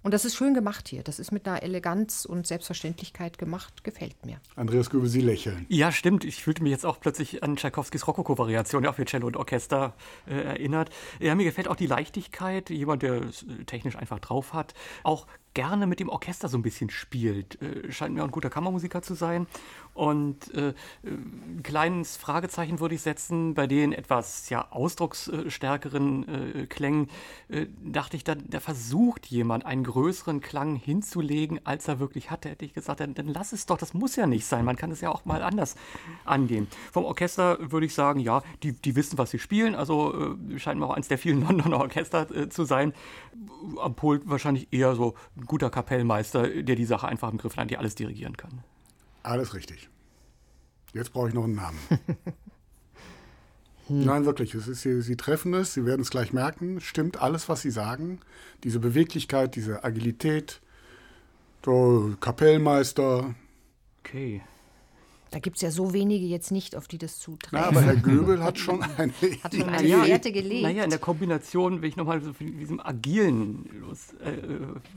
[SPEAKER 4] Und das ist schön gemacht hier. Das ist mit einer Eleganz und Selbstverständlichkeit gemacht. Gefällt mir.
[SPEAKER 2] Andreas Göbel, Sie lächeln.
[SPEAKER 5] Ja, stimmt. Ich fühlte mich jetzt auch plötzlich an Tchaikovskis Rokoko-Variation, ja auch für Cello und Orchester äh, erinnert. Ja, mir gefällt auch die Leichtigkeit, jemand, der es technisch einfach drauf hat. Auch gerne mit dem Orchester so ein bisschen spielt. Äh, scheint mir auch ein guter Kammermusiker zu sein. Und äh, ein kleines Fragezeichen würde ich setzen bei den etwas ja, ausdrucksstärkeren äh, Klängen. Äh, dachte ich, da, da, versucht jemand einen größeren Klang hinzulegen, als er wirklich hatte. Hätte ich gesagt, dann, dann lass es doch, das muss ja nicht sein. Man kann es ja auch mal anders angehen. Vom Orchester würde ich sagen, ja, die, die wissen, was sie spielen. Also äh, scheint mir auch eins der vielen Londoner Orchester äh, zu sein. Am Pult wahrscheinlich eher so ein guter Kapellmeister, der die Sache einfach im Griff hat, die alles dirigieren kann.
[SPEAKER 2] Alles richtig. Jetzt brauche ich noch einen Namen. hm. Nein, wirklich. Es ist, Sie, Sie treffen es, Sie werden es gleich merken. Stimmt alles, was Sie sagen. Diese Beweglichkeit, diese Agilität. So, Kapellmeister.
[SPEAKER 5] Okay.
[SPEAKER 4] Da gibt es ja so wenige jetzt nicht, auf die das zutreffen.
[SPEAKER 2] Na, aber Herr Göbel hat schon eine,
[SPEAKER 4] hat schon eine ja, Werte gelegt.
[SPEAKER 5] Naja, in der Kombination, wenn ich nochmal so von diesem agilen los, äh,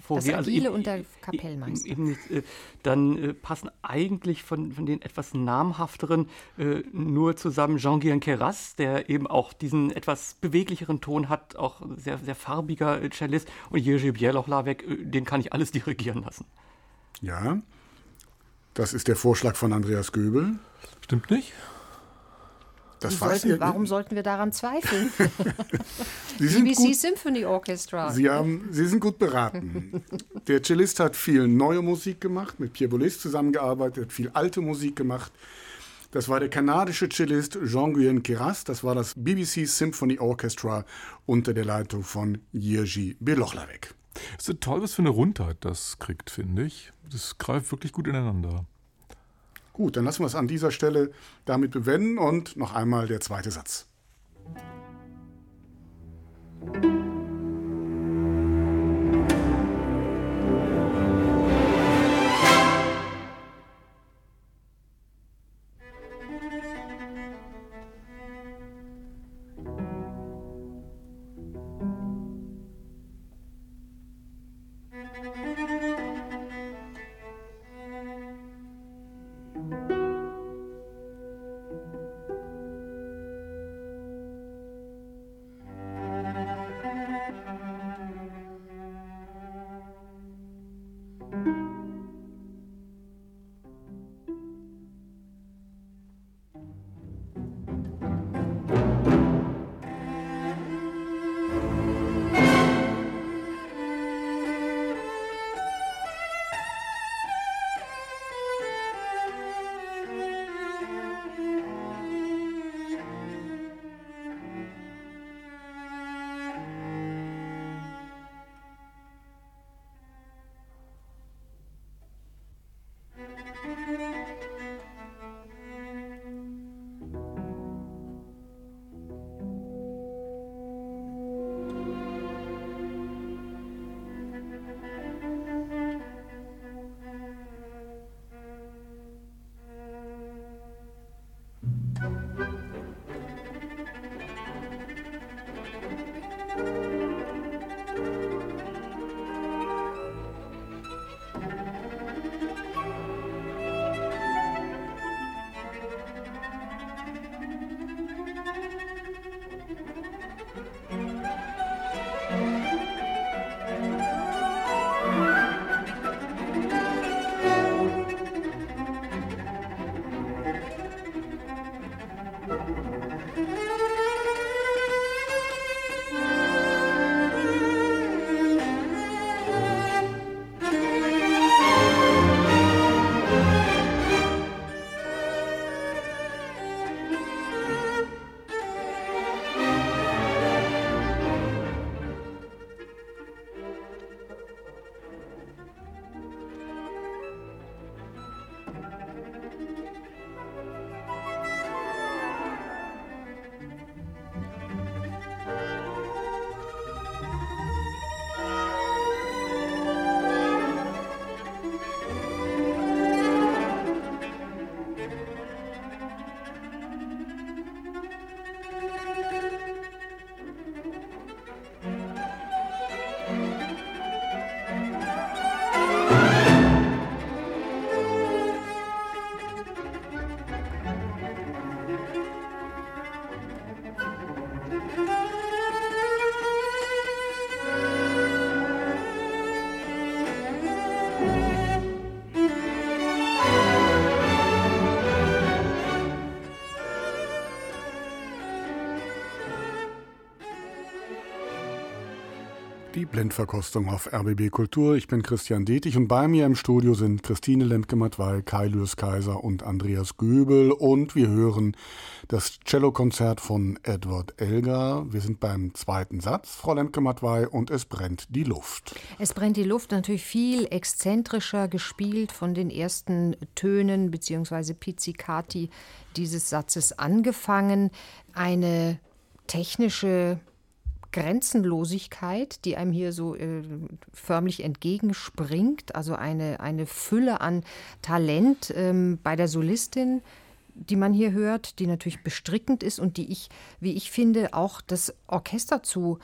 [SPEAKER 4] vorgehe. Das also Agile also und der Kapellmeister.
[SPEAKER 5] Eben, äh, dann äh, passen eigentlich von, von den etwas namhafteren äh, nur zusammen Jean-Guyen Keras, der eben auch diesen etwas beweglicheren Ton hat, auch sehr, sehr farbiger Cellist. Und Jerzy Bielochlawek, äh, den kann ich alles dirigieren lassen.
[SPEAKER 2] Ja, das ist der Vorschlag von Andreas Göbel.
[SPEAKER 3] Stimmt nicht?
[SPEAKER 2] Das
[SPEAKER 4] sollten, ihr, warum sollten wir daran zweifeln?
[SPEAKER 2] Sie
[SPEAKER 4] BBC
[SPEAKER 2] gut,
[SPEAKER 4] Symphony Orchestra.
[SPEAKER 2] Sie, haben, Sie sind gut beraten. Der Cellist hat viel neue Musik gemacht, mit Pierre Boulez zusammengearbeitet, viel alte Musik gemacht. Das war der kanadische Cellist Jean-Guyen Keras. Das war das BBC Symphony Orchestra unter der Leitung von Jerzy Belochlawek.
[SPEAKER 3] Es ist toll, was für eine Rundheit das kriegt, finde ich. Das greift wirklich gut ineinander.
[SPEAKER 2] Gut, dann lassen wir es an dieser Stelle damit bewenden und noch einmal der zweite Satz. Musik Blendverkostung auf RBB Kultur. Ich bin Christian Detig und bei mir im Studio sind Christine Lemke-Matwei, Kai Lürs Kaiser und Andreas Göbel und wir hören das Cellokonzert von Edward Elgar. Wir sind beim zweiten Satz, Frau Lemke-Matwei, und es brennt die Luft.
[SPEAKER 4] Es brennt die Luft natürlich viel exzentrischer gespielt von den ersten Tönen bzw. Pizzicati dieses Satzes angefangen. Eine technische Grenzenlosigkeit, die einem hier so äh, förmlich entgegenspringt, also eine, eine Fülle an Talent ähm, bei der Solistin, die man hier hört, die natürlich bestrickend ist und die ich, wie ich finde, auch das Orchester zu,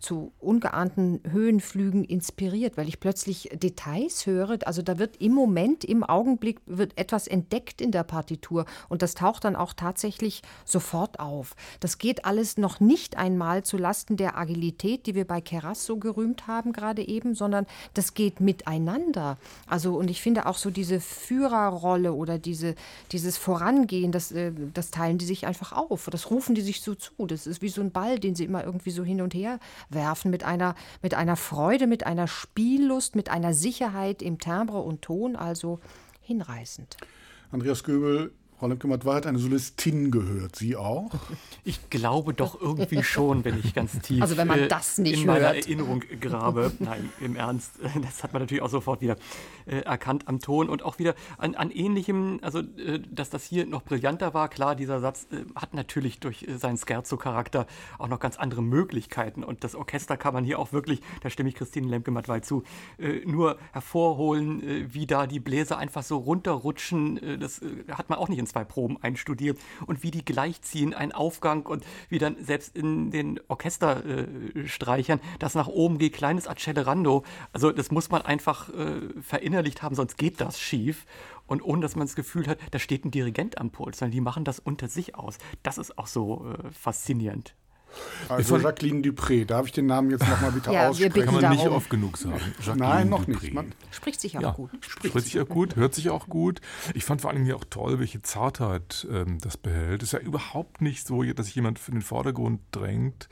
[SPEAKER 4] zu ungeahnten Höhenflügen inspiriert, weil ich plötzlich Details höre. Also da wird im Moment, im Augenblick, wird etwas entdeckt in der Partitur und das taucht dann auch tatsächlich sofort auf. Das geht alles noch nicht einmal zu Lasten der Agilität, die wir bei Keras so gerühmt haben gerade eben, sondern das geht miteinander. Also und ich finde auch so diese Führerrolle oder diese, dieses Vorangehen gehen, das, äh, das teilen die sich einfach auf. Das rufen die sich so zu. Das ist wie so ein Ball, den sie immer irgendwie so hin und her werfen, mit einer, mit einer Freude, mit einer Spiellust, mit einer Sicherheit im Timbre und Ton, also hinreißend.
[SPEAKER 2] Andreas Göbel, Frau Lemke-Matwei hat eine Solistin gehört. Sie auch?
[SPEAKER 5] Ich glaube doch irgendwie schon, wenn ich ganz tief
[SPEAKER 4] also wenn man äh, das nicht
[SPEAKER 5] in
[SPEAKER 4] hört.
[SPEAKER 5] meiner Erinnerung grabe. Nein, im Ernst. Das hat man natürlich auch sofort wieder äh, erkannt am Ton und auch wieder an, an ähnlichem, also äh, dass das hier noch brillanter war. Klar, dieser Satz äh, hat natürlich durch äh, seinen Scherzo-Charakter auch noch ganz andere Möglichkeiten und das Orchester kann man hier auch wirklich, da stimme ich Christine Lemke-Matwei zu, äh, nur hervorholen, wie da die Bläser einfach so runterrutschen. das hat man auch nicht in zwei Proben einstudiert und wie die gleichziehen, ein Aufgang und wie dann selbst in den Orchesterstreichern äh, das nach oben geht, kleines Accelerando. Also das muss man einfach äh, verinnerlicht haben, sonst geht das schief. Und ohne dass man das Gefühl hat, da steht ein Dirigent am Puls, sondern die machen das unter sich aus. Das ist auch so äh, faszinierend.
[SPEAKER 2] Also Jacqueline Dupré, darf ich den Namen jetzt nochmal bitte ja, aussprechen?
[SPEAKER 3] Kann man nicht oft genug sagen.
[SPEAKER 2] Jacqueline Nein, noch Dupré. nicht. Man
[SPEAKER 4] spricht sich auch
[SPEAKER 3] ja,
[SPEAKER 4] gut.
[SPEAKER 3] Spricht, spricht sich auch gut, hört sich auch gut. Ich fand vor allem hier auch toll, welche Zartheit ähm, das behält. Es ist ja überhaupt nicht so, dass sich jemand in den Vordergrund drängt.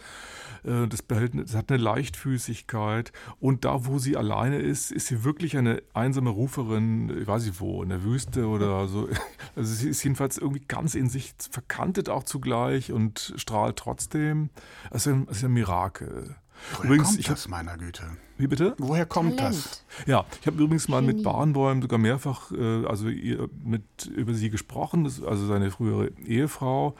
[SPEAKER 3] Äh, das, behält, das hat eine Leichtfüßigkeit. Und da, wo sie alleine ist, ist sie wirklich eine einsame Ruferin, ich weiß nicht wo, in der Wüste oder so. Also sie ist jedenfalls irgendwie ganz in sich verkantet auch zugleich und strahlt trotzdem. Das ist ein, das ist ein Mirakel.
[SPEAKER 2] Woher übrigens, kommt ich das, meiner Güte?
[SPEAKER 3] Wie bitte?
[SPEAKER 2] Woher kommt Talent. das?
[SPEAKER 3] Ja, ich habe übrigens mal Genie. mit Barenbäum sogar mehrfach äh, also mit, über sie gesprochen, das, also seine frühere Ehefrau.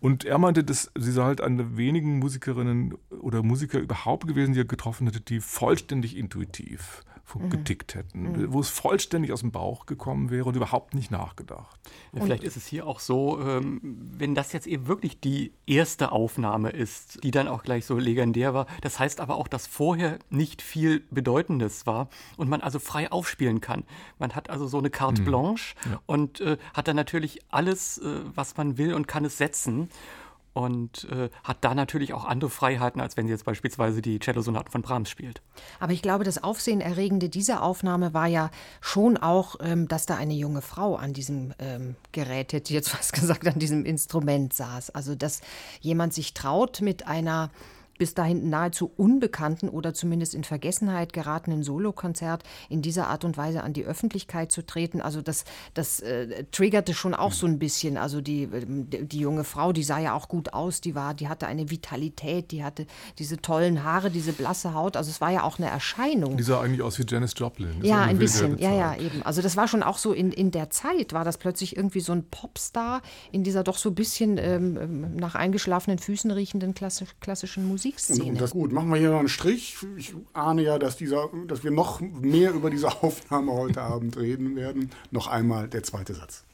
[SPEAKER 3] Und er meinte, dass sie sei halt eine der wenigen Musikerinnen oder Musiker überhaupt gewesen, die er getroffen hätte, die vollständig intuitiv. Getickt hätten, mhm. wo es vollständig aus dem Bauch gekommen wäre und überhaupt nicht nachgedacht.
[SPEAKER 5] Ja, vielleicht ist es hier auch so, ähm, wenn das jetzt eben wirklich die erste Aufnahme ist, die dann auch gleich so legendär war, das heißt aber auch, dass vorher nicht viel Bedeutendes war und man also frei aufspielen kann. Man hat also so eine Carte mhm. Blanche ja. und äh, hat dann natürlich alles, äh, was man will und kann es setzen und äh, hat da natürlich auch andere Freiheiten, als wenn sie jetzt beispielsweise die Cello-Sonaten von Brahms spielt.
[SPEAKER 4] Aber ich glaube, das Aufsehenerregende dieser Aufnahme war ja schon auch, ähm, dass da eine junge Frau an diesem ähm, Gerät, hätte jetzt was gesagt, an diesem Instrument saß. Also, dass jemand sich traut, mit einer bis dahin nahezu unbekannten oder zumindest in Vergessenheit geratenen Solokonzert in dieser Art und Weise an die Öffentlichkeit zu treten. Also das, das äh, triggerte schon auch so ein bisschen. Also die, die junge Frau, die sah ja auch gut aus, die war, die hatte eine Vitalität, die hatte diese tollen Haare, diese blasse Haut. Also es war ja auch eine Erscheinung.
[SPEAKER 3] Die sah eigentlich aus wie Janis Joplin.
[SPEAKER 4] Das ja, ein bisschen. Ja, ja, eben. Also das war schon auch so in, in der Zeit, war das plötzlich irgendwie so ein Popstar in dieser doch so ein bisschen ähm, ähm nach eingeschlafenen Füßen riechenden klassischen Musik. Musikszene.
[SPEAKER 2] Und, das gut, machen wir hier noch einen Strich. Ich ahne ja, dass, dieser, dass wir noch mehr über diese Aufnahme heute Abend reden werden. Noch einmal der zweite Satz.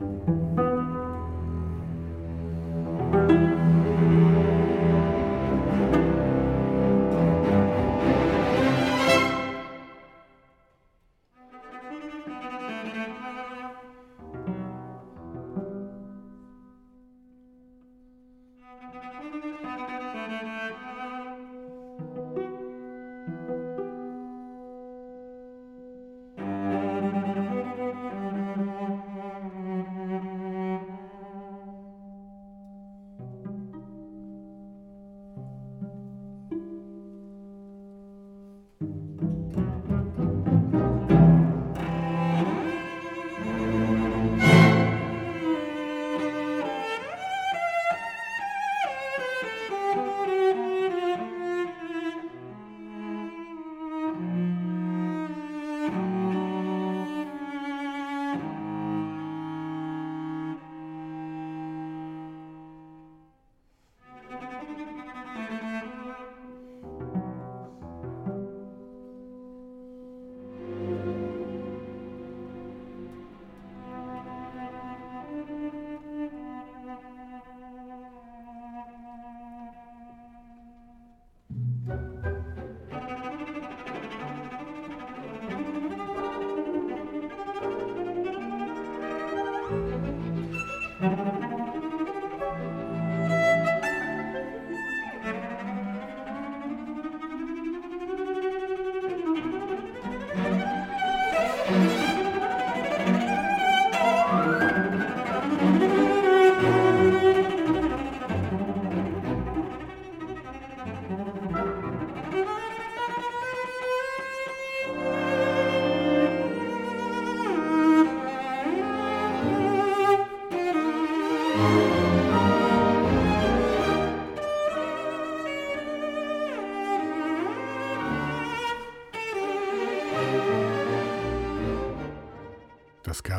[SPEAKER 2] Musik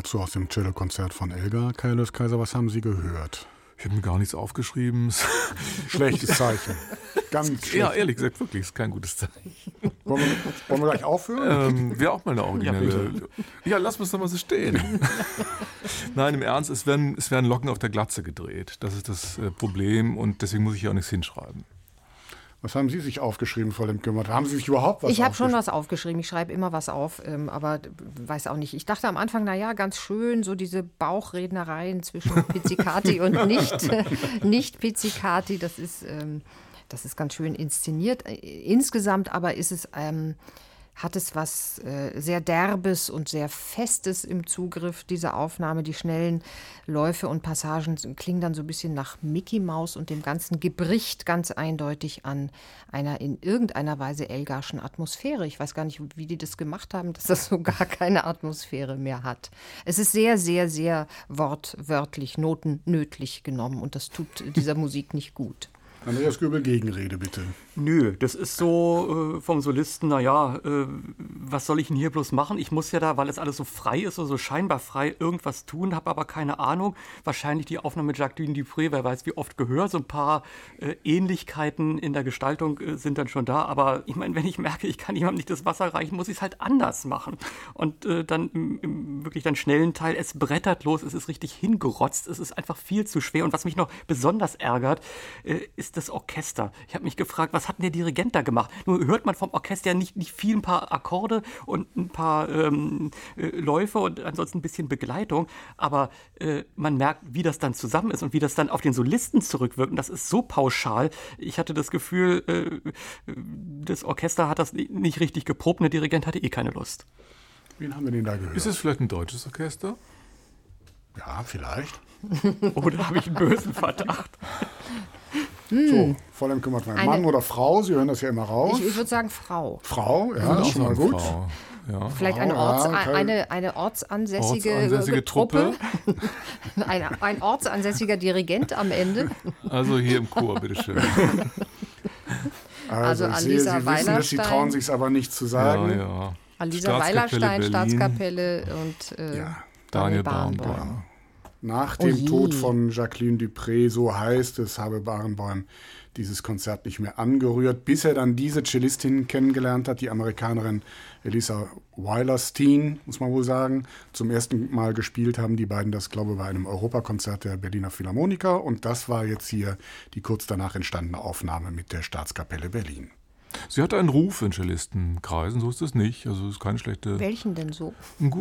[SPEAKER 2] Scherzo aus dem Cello-Konzert von Elgar. Kaius Kaiser, was haben Sie gehört?
[SPEAKER 3] Ich habe mir gar nichts aufgeschrieben.
[SPEAKER 2] Schlechtes Zeichen. Ganz schlecht.
[SPEAKER 3] Ja, ehrlich gesagt, wirklich, ist kein gutes Zeichen.
[SPEAKER 2] Wollen wir, wollen wir gleich aufhören?
[SPEAKER 3] Ähm, Wäre auch mal eine originelle. Ja, ja lass uns doch mal so stehen. Nein, im Ernst, es werden, es werden Locken auf der Glatze gedreht. Das ist das äh, Problem und deswegen muss ich hier auch nichts hinschreiben.
[SPEAKER 2] Was haben Sie sich aufgeschrieben, Frau Lemke? Haben Sie sich überhaupt was
[SPEAKER 4] Ich habe schon was aufgeschrieben. Ich schreibe immer was auf, ähm, aber weiß auch nicht. Ich dachte am Anfang, na ja, ganz schön, so diese Bauchrednereien zwischen Pizzicati und nicht, nicht Pizzicati. Das ist, ähm, das ist ganz schön inszeniert. Insgesamt aber ist es. Ähm, hat es was äh, sehr Derbes und sehr Festes im Zugriff, diese Aufnahme. Die schnellen Läufe und Passagen klingen dann so ein bisschen nach Mickey Maus und dem ganzen Gebricht ganz eindeutig an einer in irgendeiner Weise Elgarschen Atmosphäre. Ich weiß gar nicht, wie die das gemacht haben, dass das so gar keine Atmosphäre mehr hat. Es ist sehr, sehr, sehr wortwörtlich, notennötlich genommen und das tut dieser Musik nicht gut.
[SPEAKER 2] Andreas Göbel, Gegenrede bitte.
[SPEAKER 5] Nö, das ist so äh, vom Solisten, naja, äh, was soll ich denn hier bloß machen? Ich muss ja da, weil es alles so frei ist, so, so scheinbar frei, irgendwas tun, habe aber keine Ahnung. Wahrscheinlich die Aufnahme mit Jacqueline Dupré, wer weiß wie oft gehört. So ein paar äh, Ähnlichkeiten in der Gestaltung äh, sind dann schon da. Aber ich meine, wenn ich merke, ich kann jemandem nicht das Wasser reichen, muss ich es halt anders machen. Und äh, dann im, im wirklich dann schnellen Teil, es brettert los, es ist richtig hingerotzt, es ist einfach viel zu schwer. Und was mich noch besonders ärgert, äh, ist das Orchester. Ich habe mich gefragt, was hat denn der Dirigent da gemacht? Nur hört man vom Orchester nicht, nicht viel, ein paar Akkorde und ein paar ähm, äh, Läufe und ansonsten ein bisschen Begleitung, aber äh, man merkt, wie das dann zusammen ist und wie das dann auf den Solisten zurückwirkt. Und das ist so pauschal. Ich hatte das Gefühl, äh, das Orchester hat das nicht richtig geprobt und der Dirigent hatte eh keine Lust.
[SPEAKER 2] Wen haben wir denn da gehört?
[SPEAKER 3] Ist es vielleicht ein deutsches Orchester?
[SPEAKER 2] Ja, vielleicht.
[SPEAKER 5] Oder habe ich einen bösen Verdacht?
[SPEAKER 2] So, voll kümmert man. Mann oder Frau, Sie hören das ja immer raus.
[SPEAKER 4] Ich, ich würde sagen Frau.
[SPEAKER 2] Frau, ja, das ist schon mal gut.
[SPEAKER 3] Frau. Ja.
[SPEAKER 4] Vielleicht eine, Orts, eine, eine ortsansässige,
[SPEAKER 3] ortsansässige Truppe.
[SPEAKER 4] ein, ein ortsansässiger Dirigent am Ende.
[SPEAKER 3] Also hier im Chor, bitteschön.
[SPEAKER 2] Also, also ich Alisa sehe, Sie wissen es, Sie trauen sich aber nicht zu sagen.
[SPEAKER 3] Ja, ja.
[SPEAKER 4] Alisa Weilerstein, Staatskapelle und äh,
[SPEAKER 3] ja. Daniel Barenboim.
[SPEAKER 2] Nach oh dem Tod von Jacqueline Dupré, so heißt es, habe Barenboim dieses Konzert nicht mehr angerührt, bis er dann diese Cellistin kennengelernt hat, die Amerikanerin Elisa Weilerstein, muss man wohl sagen. Zum ersten Mal gespielt haben die beiden das, glaube ich, bei einem Europakonzert der Berliner Philharmoniker. Und das war jetzt hier die kurz danach entstandene Aufnahme mit der Staatskapelle Berlin.
[SPEAKER 3] Sie hat einen Ruf in Cellistenkreisen, so ist es nicht. Also es ist keine schlechte.
[SPEAKER 4] Welchen denn so?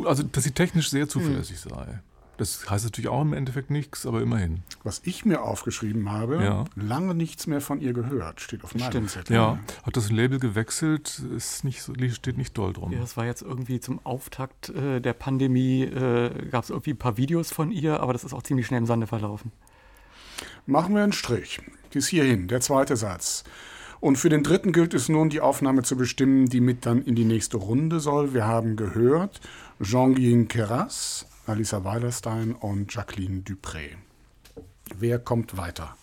[SPEAKER 3] Also, dass sie technisch sehr zuverlässig hm. sei. Das heißt natürlich auch im Endeffekt nichts, aber immerhin.
[SPEAKER 2] Was ich mir aufgeschrieben habe, ja. lange nichts mehr von ihr gehört, steht auf meinem Stimmt. Zettel.
[SPEAKER 3] Ja, hat das Label gewechselt, ist nicht, steht nicht doll drum.
[SPEAKER 5] Ja, das war jetzt irgendwie zum Auftakt äh, der Pandemie, äh, gab es irgendwie ein paar Videos von ihr, aber das ist auch ziemlich schnell im Sande verlaufen.
[SPEAKER 2] Machen wir einen Strich. Bis hierhin, der zweite Satz. Und für den dritten gilt es nun, die Aufnahme zu bestimmen, die mit dann in die nächste Runde soll. Wir haben gehört, Jean-Guyen Keras, Alisa Weilerstein und Jacqueline Dupré. Wer kommt weiter?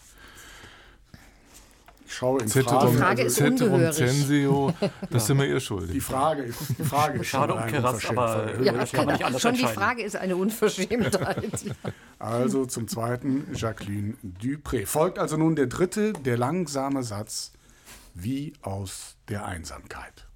[SPEAKER 2] Ich schaue in
[SPEAKER 4] Frage. Die Frage ist
[SPEAKER 3] Ceterum Censio, das sind wir ihr schuldig.
[SPEAKER 2] Die Frage ist, die Frage ist
[SPEAKER 5] Schade um Keras, aber
[SPEAKER 4] ja, das kann man nicht anders Schon die Frage ist eine Unverschämtheit.
[SPEAKER 2] Also zum zweiten Jacqueline Dupré. Folgt also nun der dritte, der langsame Satz wie aus der Einsamkeit.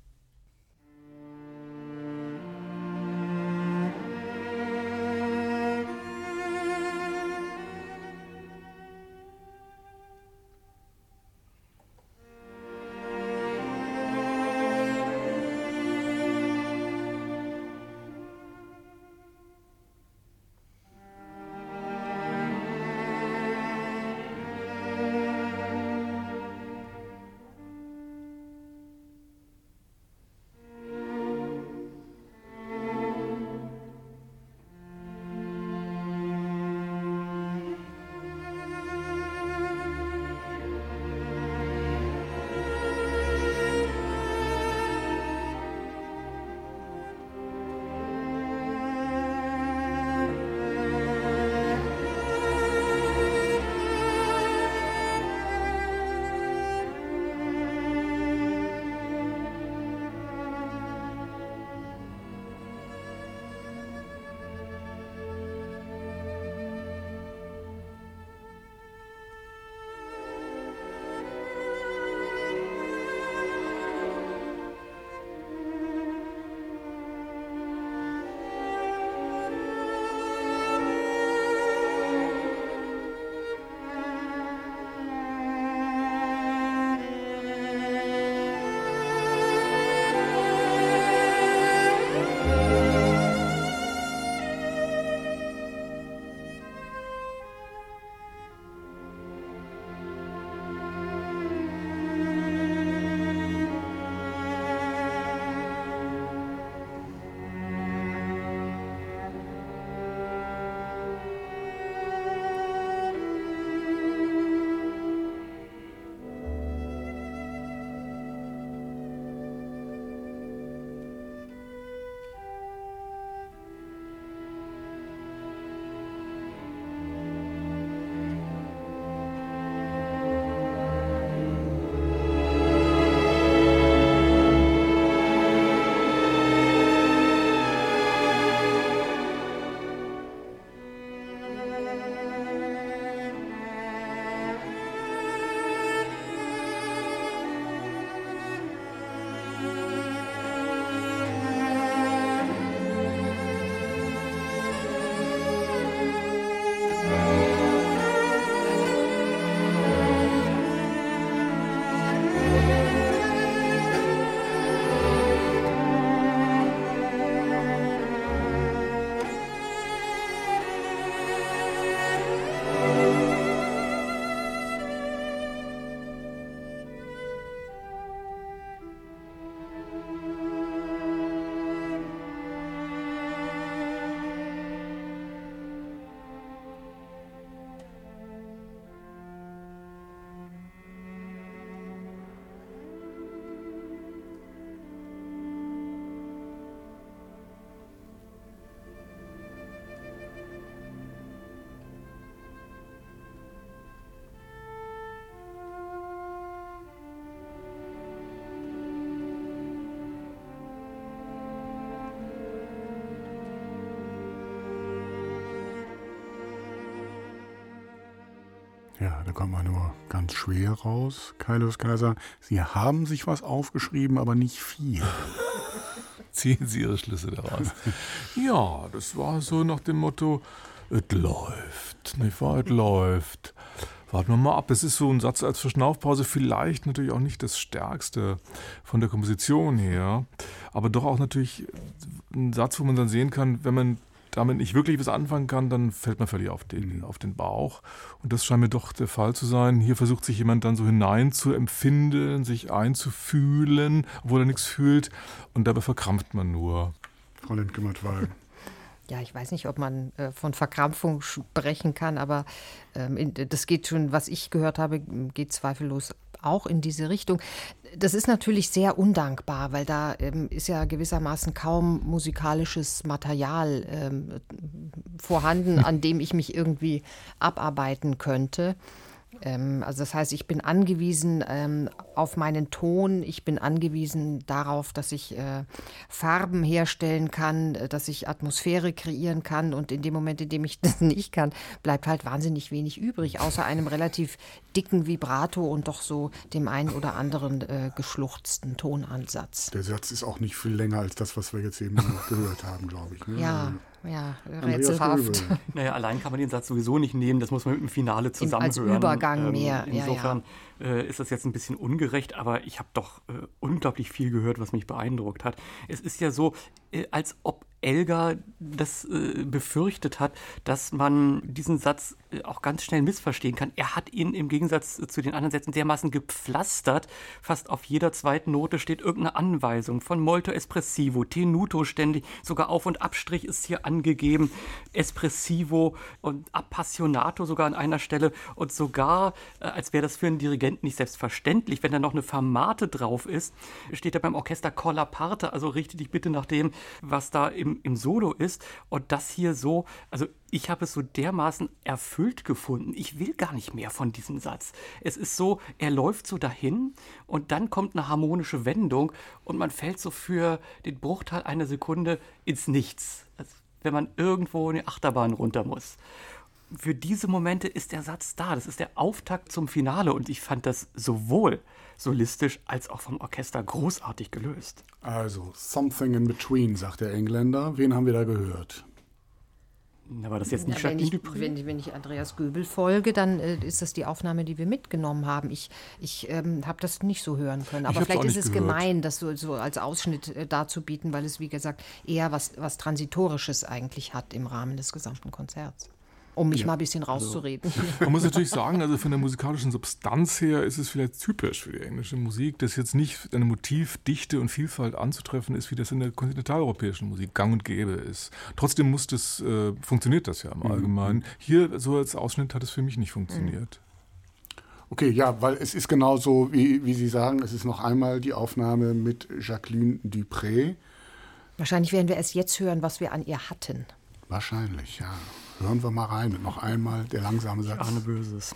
[SPEAKER 2] Ja, da kommt man nur ganz schwer raus, Kaius Kaiser. Sie haben sich was aufgeschrieben, aber nicht viel.
[SPEAKER 3] Ziehen Sie Ihre Schlüsse daraus. ja, das war so nach dem Motto, es läuft, nicht wahr, es läuft. Warten wir mal ab. Es ist so ein Satz als Verschnaufpause, vielleicht natürlich auch nicht das Stärkste von der Komposition her, aber doch auch natürlich ein Satz, wo man dann sehen kann, wenn man damit nicht wirklich was anfangen kann, dann fällt man völlig auf den, mhm. auf den Bauch. Und das scheint mir doch der Fall zu sein. Hier versucht sich jemand dann so hinein zu empfinden, sich einzufühlen, obwohl er nichts fühlt. Und dabei verkrampft man nur.
[SPEAKER 2] Frau Lindgematt-Wahl.
[SPEAKER 4] ja, ich weiß nicht, ob man äh, von Verkrampfung sprechen kann, aber ähm, in, das geht schon, was ich gehört habe, geht zweifellos auch in diese Richtung. Das ist natürlich sehr undankbar, weil da ähm, ist ja gewissermaßen kaum musikalisches Material ähm, vorhanden, an dem ich mich irgendwie abarbeiten könnte. Ähm, also das heißt, ich bin angewiesen ähm, auf meinen Ton, ich bin angewiesen darauf, dass ich äh, Farben herstellen kann, äh, dass ich Atmosphäre kreieren kann und in dem Moment, in dem ich das nicht kann, bleibt halt wahnsinnig wenig übrig, außer einem relativ dicken Vibrato und doch so dem einen oder anderen äh, geschluchzten Tonansatz.
[SPEAKER 2] Der Satz ist auch nicht viel länger als das, was wir jetzt eben gehört haben, glaube ich.
[SPEAKER 4] Ne? Ja. Ja, rätselhaft.
[SPEAKER 5] Naja, allein kann man den Satz sowieso nicht nehmen, das muss man mit dem Finale zusammenhören.
[SPEAKER 4] Als Übergang ähm, mehr.
[SPEAKER 5] Insofern
[SPEAKER 4] ja, ja
[SPEAKER 5] äh, ist das jetzt ein bisschen ungerecht, aber ich habe doch äh, unglaublich viel gehört, was mich beeindruckt hat. Es ist ja so, äh, als ob Elgar das äh, befürchtet hat, dass man diesen Satz äh, auch ganz schnell missverstehen kann. Er hat ihn im Gegensatz äh, zu den anderen Sätzen dermaßen gepflastert. Fast auf jeder zweiten Note steht irgendeine Anweisung von Molto Espressivo, Tenuto ständig, sogar Auf- und Abstrich ist hier angegeben, Espressivo und Appassionato sogar an einer Stelle und sogar, als wäre das für einen Dirigenten Instrument nicht selbstverständlich. Wenn da noch eine Fermate drauf ist, steht da beim Orchester Colla Parte, also richte dich bitte nach dem, was da im, im Solo ist. Und das hier so, also ich habe es so dermaßen erfüllt gefunden. Ich will gar nicht mehr von diesem Satz. Es ist so, er läuft so dahin und dann kommt eine harmonische Wendung und man fällt so für den Bruchteil einer Sekunde ins Nichts. Also wenn man irgendwo in die Achterbahn runter muss für diese Momente ist der Satz da. Das ist der Auftakt zum Finale und ich fand das sowohl solistisch als auch vom Orchester großartig gelöst.
[SPEAKER 2] Also, Something in Between, sagt der Engländer. Wen haben wir da gehört?
[SPEAKER 5] Aber das jetzt nicht
[SPEAKER 4] ja, wenn, ich, wenn, wenn, ich Andreas Göbel folge, dann äh, ist das die Aufnahme, die wir mitgenommen haben. Ich, ich ähm, habe das nicht so hören können. Aber vielleicht ist es gehört. gemein, das so, so als Ausschnitt äh, darzubieten, weil es, wie gesagt, eher was, was Transitorisches eigentlich hat im Rahmen des gesamten Konzerts um mich ja. mal ein bisschen also rauszureden.
[SPEAKER 3] Also, man muss natürlich sagen, also von der musikalischen Substanz her ist es vielleicht typisch für die englische Musik, dass jetzt nicht eine Motivdichte und Vielfalt anzutreffen ist, wie das in der kontinentaleuropäischen Musik gang und gäbe ist. Trotzdem muss das, äh, funktioniert das ja im mhm. Allgemeinen. Hier, so als Ausschnitt, hat es für mich nicht funktioniert.
[SPEAKER 2] Okay, ja, weil es ist genauso, wie, wie Sie sagen, es ist noch einmal die Aufnahme mit Jacqueline Dupré.
[SPEAKER 4] Wahrscheinlich werden wir es jetzt hören, was wir an ihr hatten.
[SPEAKER 2] Wahrscheinlich, ja. Hören wir mal rein. Noch einmal der langsame Satz.
[SPEAKER 5] Arne Böses.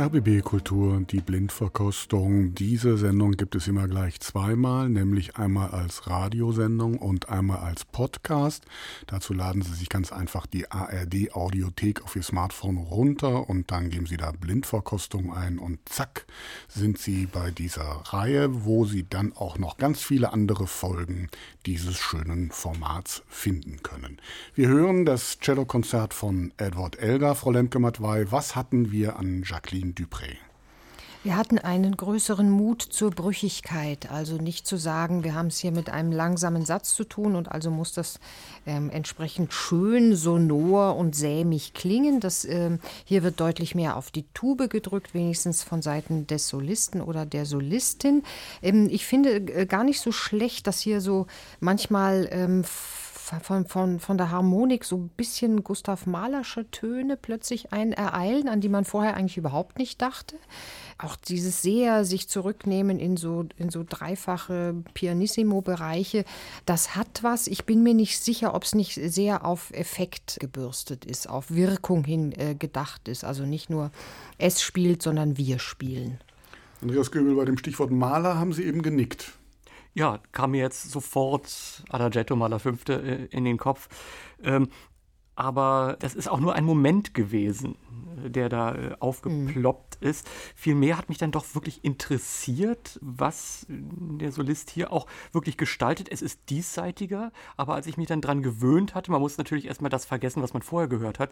[SPEAKER 2] RBB Kultur, die Blindverkostung. Diese Sendung gibt es immer gleich zweimal, nämlich einmal als Radiosendung und einmal als Podcast. Dazu laden Sie sich ganz einfach die ARD Audiothek auf Ihr Smartphone runter und dann geben Sie da Blindverkostung ein und zack sind Sie bei dieser Reihe, wo Sie dann auch noch ganz viele andere Folgen dieses schönen Formats finden können. Wir hören das Cellokonzert von Edward Elgar, Frau Lemke-Matwei. Was hatten wir an Jacqueline Dupré?
[SPEAKER 4] Wir hatten einen größeren Mut zur Brüchigkeit, also nicht zu sagen, wir haben es hier mit einem langsamen Satz zu tun und also muss das ähm, entsprechend schön, sonor und sämig klingen. Das, ähm, hier wird deutlich mehr auf die Tube gedrückt, wenigstens von Seiten des Solisten oder der Solistin. Ähm, ich finde äh, gar nicht so schlecht, dass hier so manchmal ähm, von, von, von der Harmonik so ein bisschen Gustav Mahlersche Töne plötzlich ein ereilen, an die man vorher eigentlich überhaupt nicht dachte. Auch dieses sehr sich zurücknehmen in so, in so dreifache Pianissimo-Bereiche, das hat was. Ich bin mir nicht sicher, ob es nicht sehr auf Effekt gebürstet ist, auf Wirkung hin äh, gedacht ist. Also nicht nur es spielt, sondern wir spielen.
[SPEAKER 2] Andreas Göbel, bei dem Stichwort Maler haben Sie eben genickt.
[SPEAKER 5] Ja, kam mir jetzt sofort Adagetto Maler Fünfte äh, in den Kopf. Ähm, aber das ist auch nur ein Moment gewesen, der da äh, aufgeploppt mhm. ist. Vielmehr hat mich dann doch wirklich interessiert, was der Solist hier auch wirklich gestaltet. Es ist diesseitiger, aber als ich mich dann dran gewöhnt hatte, man muss natürlich erstmal das vergessen, was man vorher gehört hat,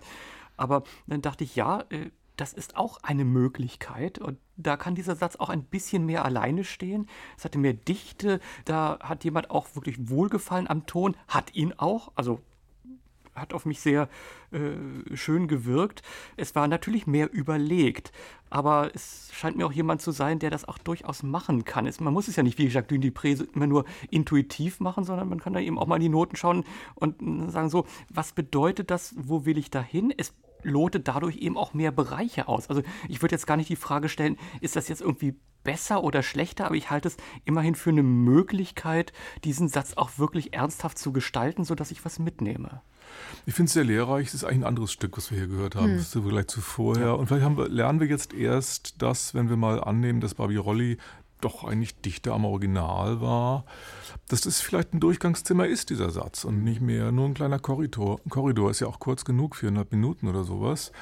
[SPEAKER 5] aber dann dachte ich, ja, äh, das ist auch eine Möglichkeit und da kann dieser Satz auch ein bisschen mehr alleine stehen. Es hatte mehr Dichte, da hat jemand auch wirklich Wohlgefallen am Ton, hat ihn auch, also hat auf mich sehr äh, schön gewirkt. Es war natürlich mehr überlegt, aber es scheint mir auch jemand zu sein, der das auch durchaus machen kann. Es, man muss es ja nicht wie Jacques Dupré immer nur intuitiv machen, sondern man kann da eben auch mal in die Noten schauen und sagen so, was bedeutet das, wo will ich da hin? Es lotet dadurch eben auch mehr Bereiche aus. Also ich würde jetzt gar nicht die Frage stellen, ist das jetzt irgendwie besser oder schlechter, aber ich halte es immerhin für eine Möglichkeit, diesen Satz auch wirklich ernsthaft zu gestalten, sodass ich was mitnehme.
[SPEAKER 3] Ich finde es sehr lehrreich. Es ist eigentlich ein anderes Stück, was wir hier gehört haben, hm. im Vergleich zu vorher. Und vielleicht wir, lernen wir jetzt erst das, wenn wir mal annehmen, dass Rolli doch eigentlich dichter am Original war, dass das vielleicht ein Durchgangszimmer ist, dieser Satz, und nicht mehr nur ein kleiner Korridor. Ein Korridor ist ja auch kurz genug, viereinhalb Minuten oder sowas.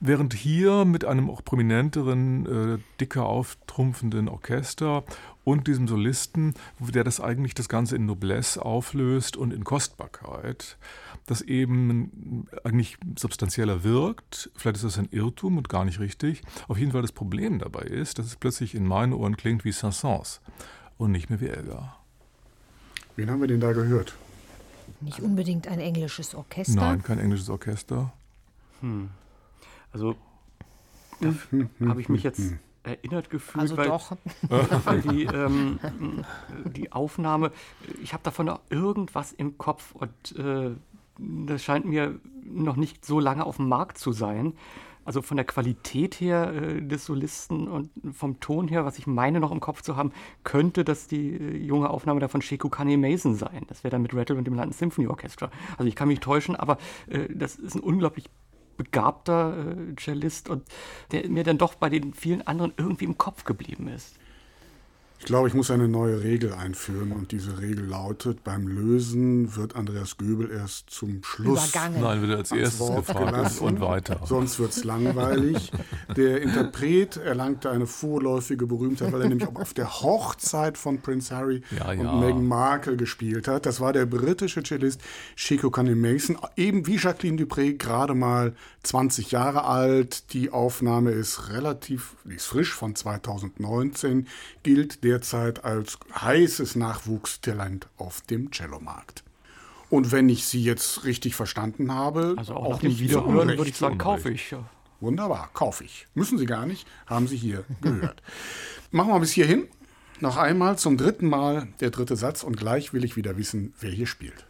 [SPEAKER 3] Während hier mit einem auch prominenteren, äh, dicker auftrumpfenden Orchester und diesem Solisten, der das eigentlich das Ganze in Noblesse auflöst und in Kostbarkeit, das eben eigentlich substanzieller wirkt. Vielleicht ist das ein Irrtum und gar nicht richtig. Auf jeden Fall das Problem dabei ist, dass es plötzlich in meinen Ohren klingt wie Saint-Saëns und nicht mehr wie Elgar.
[SPEAKER 2] Wen haben wir denn da gehört?
[SPEAKER 4] Nicht unbedingt ein englisches Orchester.
[SPEAKER 3] Nein, kein englisches Orchester.
[SPEAKER 5] Hm. Also habe ich mich jetzt erinnert gefühlt,
[SPEAKER 4] also
[SPEAKER 5] weil,
[SPEAKER 4] doch.
[SPEAKER 5] weil die, ähm, die Aufnahme, ich habe davon auch irgendwas im Kopf und äh, das scheint mir noch nicht so lange auf dem Markt zu sein. Also von der Qualität her äh, des Solisten und vom Ton her, was ich meine noch im Kopf zu haben, könnte das die äh, junge Aufnahme da von Sheku Kane Mason sein. Das wäre dann mit Rattle und dem London Symphony Orchestra. Also ich kann mich täuschen, aber äh, das ist ein unglaublich begabter äh, Cellist und der mir dann doch bei den vielen anderen irgendwie im Kopf geblieben ist.
[SPEAKER 2] Ich glaube, ich muss eine neue Regel einführen und diese Regel lautet, beim Lösen wird Andreas Göbel erst zum Schluss
[SPEAKER 4] Übergangen.
[SPEAKER 3] Nein, wird er als erstes gefragt und weiter.
[SPEAKER 2] Sonst wird es langweilig. Der Interpret erlangte eine vorläufige Berühmtheit, weil er nämlich auch auf der Hochzeit von Prince Harry
[SPEAKER 3] ja, ja.
[SPEAKER 2] und Meghan Markle gespielt hat. Das war der britische Cellist Chico Kane Mason, eben wie Jacqueline Dupré, gerade mal 20 Jahre alt. Die Aufnahme ist relativ, die ist frisch von 2019, gilt derzeit als heißes Nachwuchstalent auf dem Cellomarkt. Und wenn ich Sie jetzt richtig verstanden habe,
[SPEAKER 5] also auch, auch dem Wiederhören würde ich sagen, kaufe ich.
[SPEAKER 2] Wunderbar, kaufe ich. Müssen Sie gar nicht, haben Sie hier gehört. Machen wir bis hierhin. Noch einmal zum dritten Mal der dritte Satz und gleich will ich wieder wissen, wer hier spielt.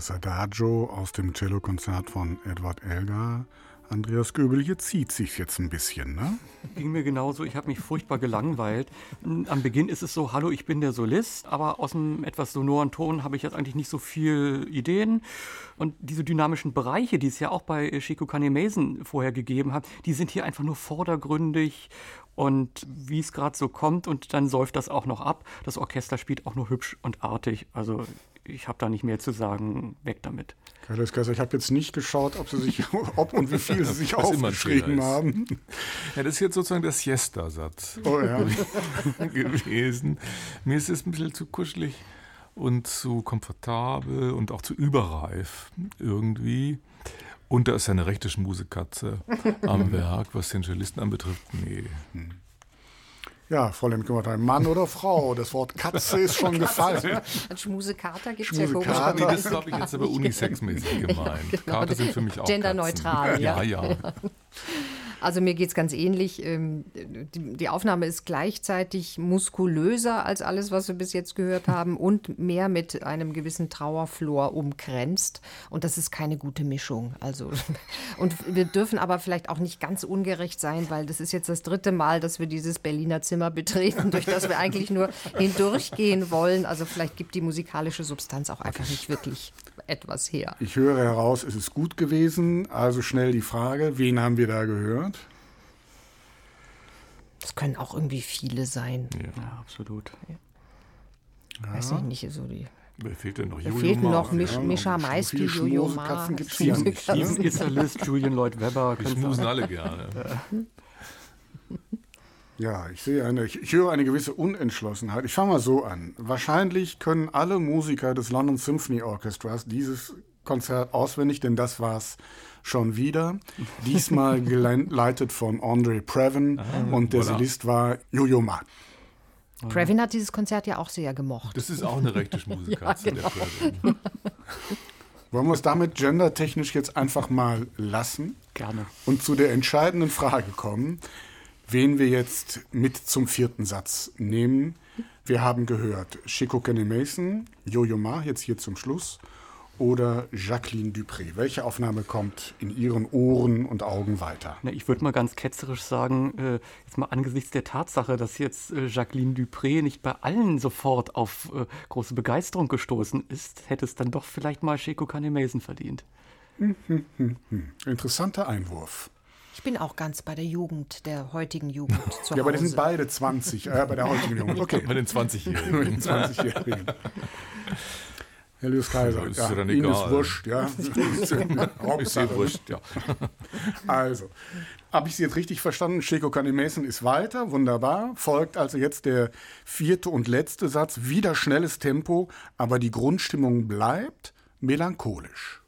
[SPEAKER 2] Das Adagio aus dem Cellokonzert von Edward Elgar. Andreas Göbel, hier zieht sich jetzt ein bisschen, ne?
[SPEAKER 5] Ging mir genauso. Ich habe mich furchtbar gelangweilt. Am Beginn ist es so, hallo, ich bin der Solist, aber aus einem etwas sonoren Ton habe ich jetzt eigentlich nicht so viel Ideen. Und diese dynamischen Bereiche, die es ja auch bei Shiko Mason vorher gegeben hat, die sind hier einfach nur vordergründig und wie es gerade so kommt und dann säuft das auch noch ab. Das Orchester spielt auch nur hübsch und artig. Also ich habe da nicht mehr zu sagen, weg damit.
[SPEAKER 2] Carlos Kaiser, ich habe jetzt nicht geschaut, ob, sie sich, ob und wie viel sie sich aufgeschrieben haben.
[SPEAKER 3] Ja, das ist jetzt sozusagen der Siesta-Satz oh, ja. gewesen. Mir ist es ein bisschen zu kuschelig und zu komfortabel und auch zu überreif irgendwie. Und da ist eine rechte Schmusekatze am Werk, was den Cellisten anbetrifft. Nee. Hm.
[SPEAKER 2] Ja, Fräulein Kümmertheim, Mann oder Frau? Das Wort Katze ist schon gefallen.
[SPEAKER 4] Ein Schmusekater gibt es ja komisch.
[SPEAKER 3] Nee, das habe ich jetzt aber unisexmäßig gemeint. Ja, genau. Kater sind für mich auch
[SPEAKER 4] Genderneutral,
[SPEAKER 3] ja. ja. ja.
[SPEAKER 4] Also mir geht es ganz ähnlich. Ähm, die Aufnahme ist gleichzeitig muskulöser als alles, was wir bis jetzt gehört haben und mehr mit einem gewissen Trauerflor umkränzt. Und das ist keine gute Mischung. Also, und wir dürfen aber vielleicht auch nicht ganz ungerecht sein, weil das ist jetzt das dritte Mal, dass wir dieses Berliner Zimmer betreten, durch das wir eigentlich nur hindurchgehen wollen. Also vielleicht gibt die musikalische Substanz auch einfach nicht wirklich etwas her.
[SPEAKER 2] Ich höre heraus, es ist gut gewesen. Also schnell die Frage, wen haben wir da gehört?
[SPEAKER 4] Das können auch irgendwie viele sein.
[SPEAKER 5] Ja, ja absolut.
[SPEAKER 4] Ja. Weiß ich nicht, so die.
[SPEAKER 3] Wer fehlt denn noch?
[SPEAKER 4] Jojo fehlten noch Misch, ja, Mischa Meiski, Jojo Ma.
[SPEAKER 2] Es.
[SPEAKER 5] Steven Isserlist, Julian Lloyd Webber.
[SPEAKER 3] Wir schmusen alle gerne.
[SPEAKER 2] Ja, ich sehe eine, ich, ich höre eine gewisse Unentschlossenheit. Ich fange mal so an. Wahrscheinlich können alle Musiker des London Symphony Orchestras dieses Konzert auswendig, denn das war es schon wieder. Diesmal geleitet von Andre Previn ah, und der voilà. Solist war Jojo Ma.
[SPEAKER 4] Previn hat dieses Konzert ja auch sehr gemocht.
[SPEAKER 3] Das ist auch eine rechte Schmusekatze, ja, genau. der Previn.
[SPEAKER 2] Wollen wir es damit gendertechnisch jetzt einfach mal lassen?
[SPEAKER 5] Gerne.
[SPEAKER 2] Und zu der entscheidenden Frage kommen wen wir jetzt mit zum vierten Satz nehmen. Wir haben gehört Chico Kenny Mason, Jojo Ma, jetzt hier zum Schluss, oder Jacqueline Dupré. Welche Aufnahme kommt in Ihren Ohren und Augen weiter?
[SPEAKER 5] Na, ich würde mal ganz ketzerisch sagen, äh, jetzt mal angesichts der Tatsache, dass jetzt äh, Jacqueline Dupré nicht bei allen sofort auf äh, große Begeisterung gestoßen ist, hätte es dann doch vielleicht mal Chico Kenny Mason verdient.
[SPEAKER 2] Hm, hm, hm, hm. Interessanter Einwurf.
[SPEAKER 4] Ich bin auch ganz bei der Jugend, der heutigen Jugend
[SPEAKER 2] zu Ja, aber die sind beide 20, äh, bei der heutigen Jugend. Okay.
[SPEAKER 3] Bei den 20-Jährigen. 20
[SPEAKER 2] Herr Lewis Kaiser,
[SPEAKER 3] ist
[SPEAKER 2] ja,
[SPEAKER 3] ja
[SPEAKER 2] Ihnen ist wurscht, ja.
[SPEAKER 3] ist sehr wurscht, ja.
[SPEAKER 2] Also, habe ich Sie jetzt richtig verstanden? Chico Mason ist weiter, wunderbar. Folgt also jetzt der vierte und letzte Satz. Wieder schnelles Tempo, aber die Grundstimmung bleibt melancholisch.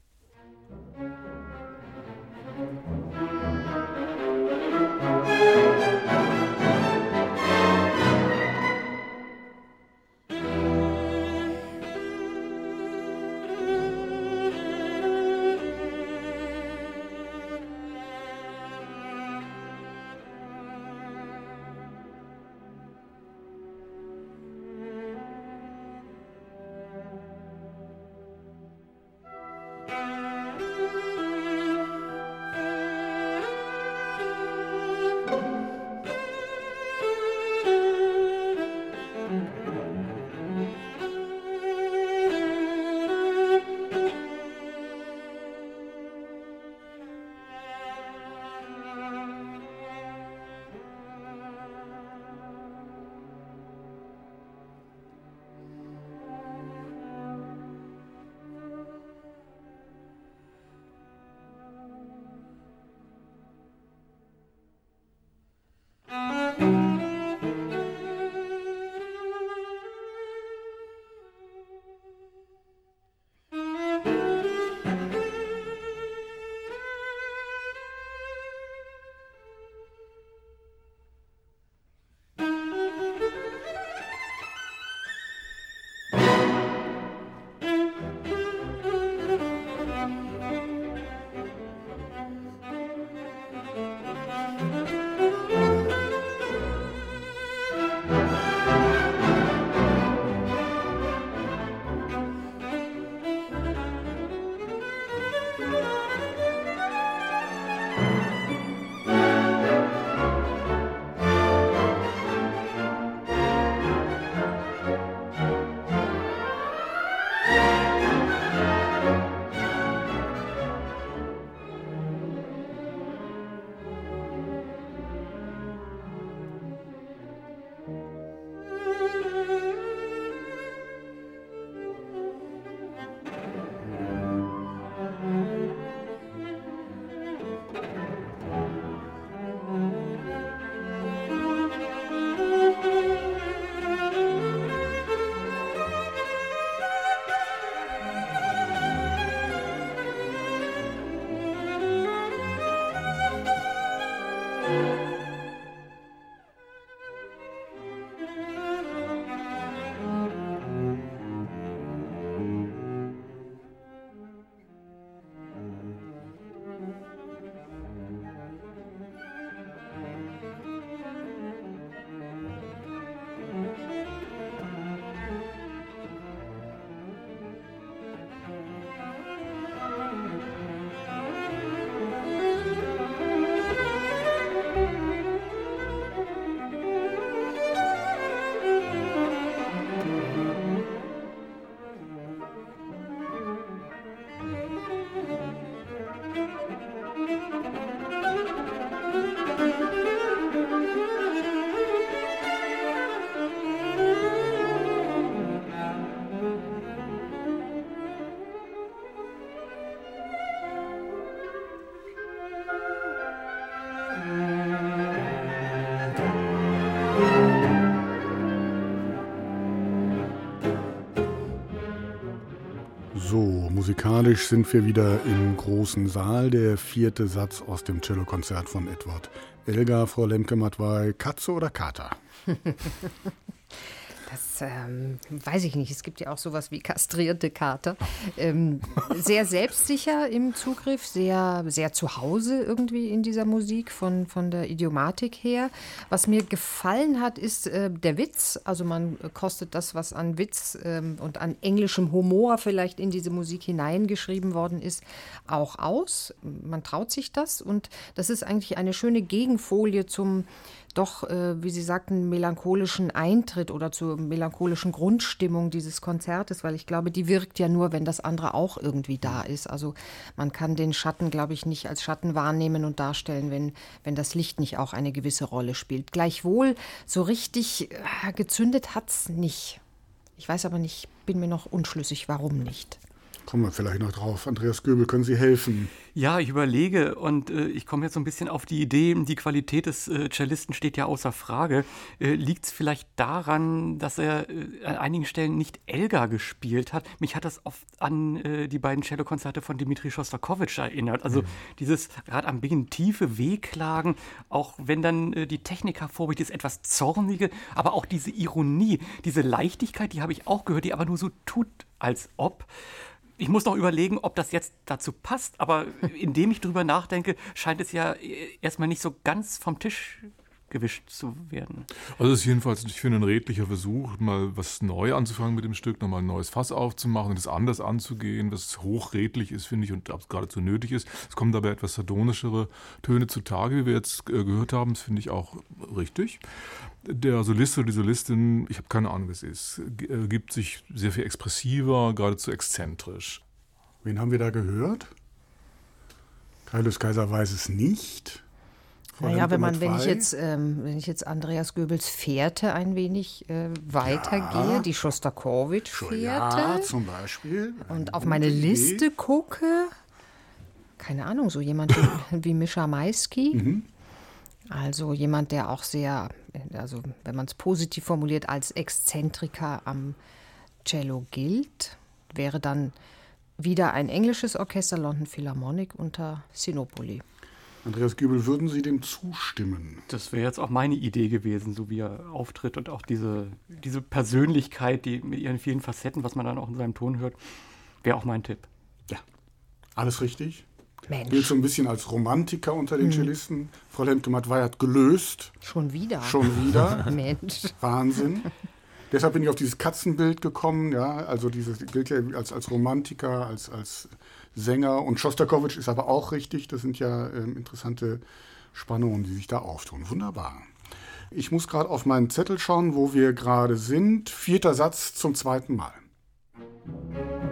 [SPEAKER 2] Musikalisch sind wir wieder im großen Saal. Der vierte Satz aus dem Cellokonzert von Edward Elgar, Frau Lemke-Matwei. Katze oder Kater?
[SPEAKER 4] Ähm, weiß ich nicht. Es gibt ja auch sowas wie kastrierte Kater. Ähm, sehr selbstsicher im Zugriff, sehr, sehr zu Hause irgendwie in dieser Musik von, von der Idiomatik her. Was mir gefallen hat, ist äh, der Witz. Also man kostet das, was an Witz ähm, und an englischem Humor vielleicht in diese Musik hineingeschrieben worden ist, auch aus. Man traut sich das und das ist eigentlich eine schöne Gegenfolie zum doch, äh, wie Sie sagten, melancholischen Eintritt oder zur melancholischen Grundstimmung dieses Konzertes, weil ich glaube, die wirkt ja nur, wenn das andere auch irgendwie da ist. Also man kann den Schatten, glaube ich, nicht als Schatten wahrnehmen und darstellen, wenn, wenn das Licht nicht auch eine gewisse Rolle spielt. Gleichwohl, so richtig äh, gezündet hat es nicht. Ich weiß aber nicht, bin mir noch unschlüssig, warum nicht.
[SPEAKER 2] Kommen wir vielleicht noch drauf. Andreas Göbel, können Sie helfen?
[SPEAKER 5] Ja, ich überlege und äh, ich komme jetzt so ein bisschen auf die Idee, die Qualität des äh, Cellisten steht ja außer Frage. Äh, Liegt es vielleicht daran, dass er äh, an einigen Stellen nicht Elgar gespielt hat? Mich hat das oft an äh, die beiden Cellokonzerte von Dimitri Schostakowitsch erinnert. Also mhm. dieses gerade am Beginn tiefe Wehklagen, auch wenn dann äh, die Technik hervorbricht, ist etwas Zornige, aber auch diese Ironie, diese Leichtigkeit, die habe ich auch gehört, die aber nur so tut, als ob. Ich muss noch überlegen, ob das jetzt dazu passt, aber indem ich drüber nachdenke, scheint es ja erstmal nicht so ganz vom Tisch gewischt zu werden.
[SPEAKER 3] Also es ist jedenfalls, ich finde, ein redlicher Versuch, mal was neu anzufangen mit dem Stück, nochmal ein neues Fass aufzumachen und es anders anzugehen, was hochredlich ist, finde ich, und geradezu nötig ist. Es kommen dabei etwas sardonischere Töne zutage, wie wir jetzt äh, gehört haben. Das finde ich auch richtig. Der Solist oder die Solistin, ich habe keine Ahnung, was es ist, äh, gibt sich sehr viel expressiver, geradezu exzentrisch.
[SPEAKER 2] Wen haben wir da gehört? Kaius Kaiser weiß es nicht.
[SPEAKER 4] Naja, wenn man, wenn ich jetzt, ähm, wenn ich jetzt Andreas Goebbels Fährte ein wenig äh, weitergehe, ja. die Schostakowitsch-Fährte.
[SPEAKER 2] Ja, zum Beispiel.
[SPEAKER 4] Und auf meine Idee. Liste gucke, keine Ahnung, so jemand wie, wie Mischa Maisky. Mhm. Also jemand, der auch sehr, also wenn man es positiv formuliert, als Exzentriker am Cello gilt, wäre dann wieder ein englisches Orchester, London Philharmonic unter Sinopoli.
[SPEAKER 2] Andreas Gübel, würden Sie dem zustimmen?
[SPEAKER 5] Das wäre jetzt auch meine Idee gewesen, so wie er auftritt und auch diese, diese Persönlichkeit, die mit ihren vielen Facetten, was man dann auch in seinem Ton hört, wäre auch mein Tipp.
[SPEAKER 2] Ja, alles richtig.
[SPEAKER 4] Mensch.
[SPEAKER 2] Gilt so ein bisschen als Romantiker unter den mhm. Cellisten. Frau Lemke-Mattwey hat gelöst.
[SPEAKER 4] Schon wieder.
[SPEAKER 2] Schon wieder.
[SPEAKER 4] Mensch.
[SPEAKER 2] Wahnsinn. Deshalb bin ich auf dieses Katzenbild gekommen. Ja, also dieses gilt ja als, als Romantiker, als, als Sänger. Und Schostakowitsch ist aber auch richtig. Das sind ja ähm, interessante Spannungen, die sich da auftun. Wunderbar. Ich muss gerade auf meinen Zettel schauen, wo wir gerade sind. Vierter Satz zum zweiten Mal. Musik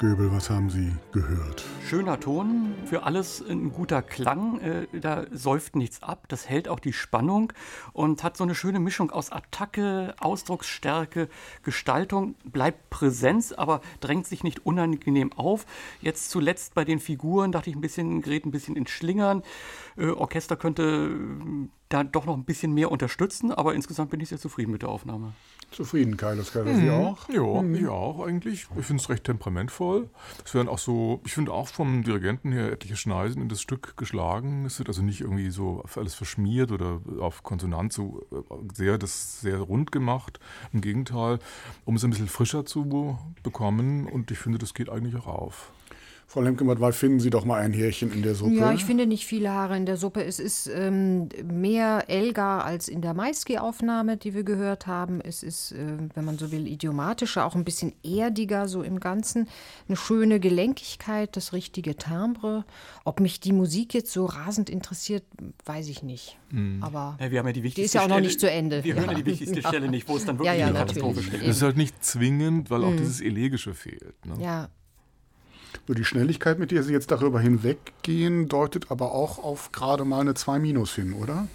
[SPEAKER 2] Göbel, was haben Sie gehört?
[SPEAKER 5] Schöner Ton, für alles ein guter Klang, äh, da säuft nichts ab, das hält auch die Spannung und hat so eine schöne Mischung aus Attacke, Ausdrucksstärke, Gestaltung, bleibt Präsenz, aber drängt sich nicht unangenehm auf. Jetzt zuletzt bei den Figuren dachte ich ein bisschen, gerät ein bisschen ins Schlingern. Äh, Orchester könnte äh, da doch noch ein bisschen mehr unterstützen, aber insgesamt bin ich sehr zufrieden mit der Aufnahme.
[SPEAKER 2] Zufrieden, Keller, Sie mhm. auch?
[SPEAKER 3] Ja, mhm. ich auch eigentlich. Ich finde es recht temperamentvoll. Es werden auch so, ich finde auch vom Dirigenten her etliche Schneisen in das Stück geschlagen. Es wird also nicht irgendwie so alles verschmiert oder auf Konsonanz so äh, sehr, das sehr rund gemacht. Im Gegenteil, um es ein bisschen frischer zu bekommen und ich finde, das geht eigentlich auch auf.
[SPEAKER 2] Frau Lemke-Mattwey, finden Sie doch mal ein Härchen in der Suppe.
[SPEAKER 4] Ja, ich finde nicht viele Haare in der Suppe. Es ist ähm, mehr Elgar als in der Maiski-Aufnahme, die wir gehört haben. Es ist, äh, wenn man so will, idiomatischer, auch ein bisschen erdiger so im Ganzen. Eine schöne Gelenkigkeit, das richtige Timbre. Ob mich die Musik jetzt so rasend interessiert, weiß ich nicht. Mhm. Aber
[SPEAKER 5] ja, wir haben ja die,
[SPEAKER 4] die ist ja auch noch nicht zu Ende.
[SPEAKER 5] Wir
[SPEAKER 4] ja.
[SPEAKER 5] hören ja die wichtigste Stelle nicht, wo es dann wirklich
[SPEAKER 4] ja,
[SPEAKER 5] ja, Katastrophe
[SPEAKER 3] steht. Es ist halt nicht zwingend, weil auch mhm. dieses Elegische fehlt. Ne?
[SPEAKER 4] Ja,
[SPEAKER 2] so die Schnelligkeit, mit der Sie jetzt darüber hinweggehen, deutet aber auch auf gerade mal eine 2 Minus hin, oder?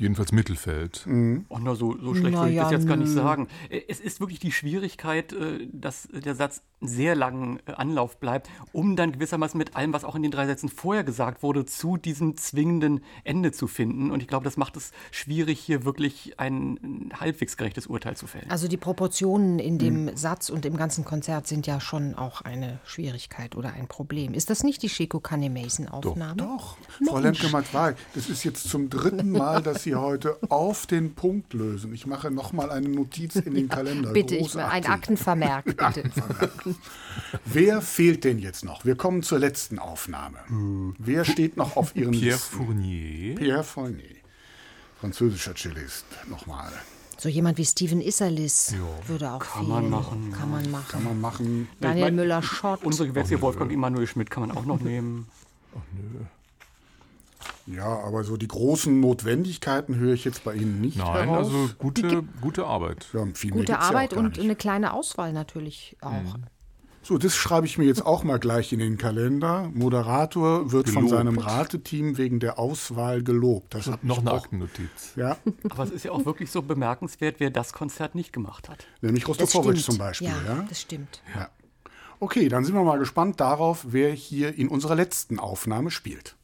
[SPEAKER 3] Jedenfalls Mittelfeld.
[SPEAKER 5] Mhm. Oh, na, so, so schlecht na würde ich ja, das jetzt gar nicht sagen. Äh, es ist wirklich die Schwierigkeit, äh, dass der Satz sehr langen äh, Anlauf bleibt, um dann gewissermaßen mit allem, was auch in den drei Sätzen vorher gesagt wurde, zu diesem zwingenden Ende zu finden. Und ich glaube, das macht es schwierig, hier wirklich ein halbwegs gerechtes Urteil zu fällen.
[SPEAKER 4] Also die Proportionen in dem mhm. Satz und im ganzen Konzert sind ja schon auch eine Schwierigkeit oder ein Problem. Ist das nicht die Shiko Kane Mason Aufnahme?
[SPEAKER 2] Doch, doch. Frau Lemke-Matwei, das ist jetzt zum dritten Mal, dass Sie heute auf den Punkt lösen. Ich mache nochmal eine Notiz in den Kalender.
[SPEAKER 4] bitte, ich, ein Aktenvermerk, bitte. Aktenvermerk.
[SPEAKER 2] Wer fehlt denn jetzt noch? Wir kommen zur letzten Aufnahme. Wer steht noch auf Ihren
[SPEAKER 3] Pierre
[SPEAKER 2] Listen?
[SPEAKER 3] Fournier.
[SPEAKER 2] Pierre Fournier, französischer Cellist. Nochmal.
[SPEAKER 4] So jemand wie Steven Isserlis jo. würde auch
[SPEAKER 5] kann
[SPEAKER 4] fehlen.
[SPEAKER 5] Man machen,
[SPEAKER 4] kann man machen.
[SPEAKER 2] Kann man machen.
[SPEAKER 4] Daniel Müller-Schott.
[SPEAKER 5] Unsere Gewächse Wolfgang Immanuel Schmidt kann man auch noch nehmen.
[SPEAKER 3] Ach nö.
[SPEAKER 2] Ja, aber so die großen Notwendigkeiten höre ich jetzt bei Ihnen nicht
[SPEAKER 3] Nein,
[SPEAKER 2] heraus.
[SPEAKER 3] also gute, gute Arbeit.
[SPEAKER 2] Ja,
[SPEAKER 4] gute Arbeit ja und eine kleine Auswahl natürlich auch. Mhm.
[SPEAKER 2] So, das schreibe ich mir jetzt auch mal gleich in den Kalender. Moderator wird gelobt. von seinem Rateteam wegen der Auswahl gelobt.
[SPEAKER 3] Das hat noch eine Aktennotiz.
[SPEAKER 2] Ja.
[SPEAKER 5] Aber es ist ja auch wirklich so bemerkenswert, wer das Konzert nicht gemacht hat.
[SPEAKER 2] Nämlich Rostofowitsch zum Beispiel.
[SPEAKER 4] Ja,
[SPEAKER 2] ja,
[SPEAKER 4] das stimmt.
[SPEAKER 2] Ja. Okay, dann sind wir mal gespannt darauf, wer hier in unserer letzten Aufnahme spielt.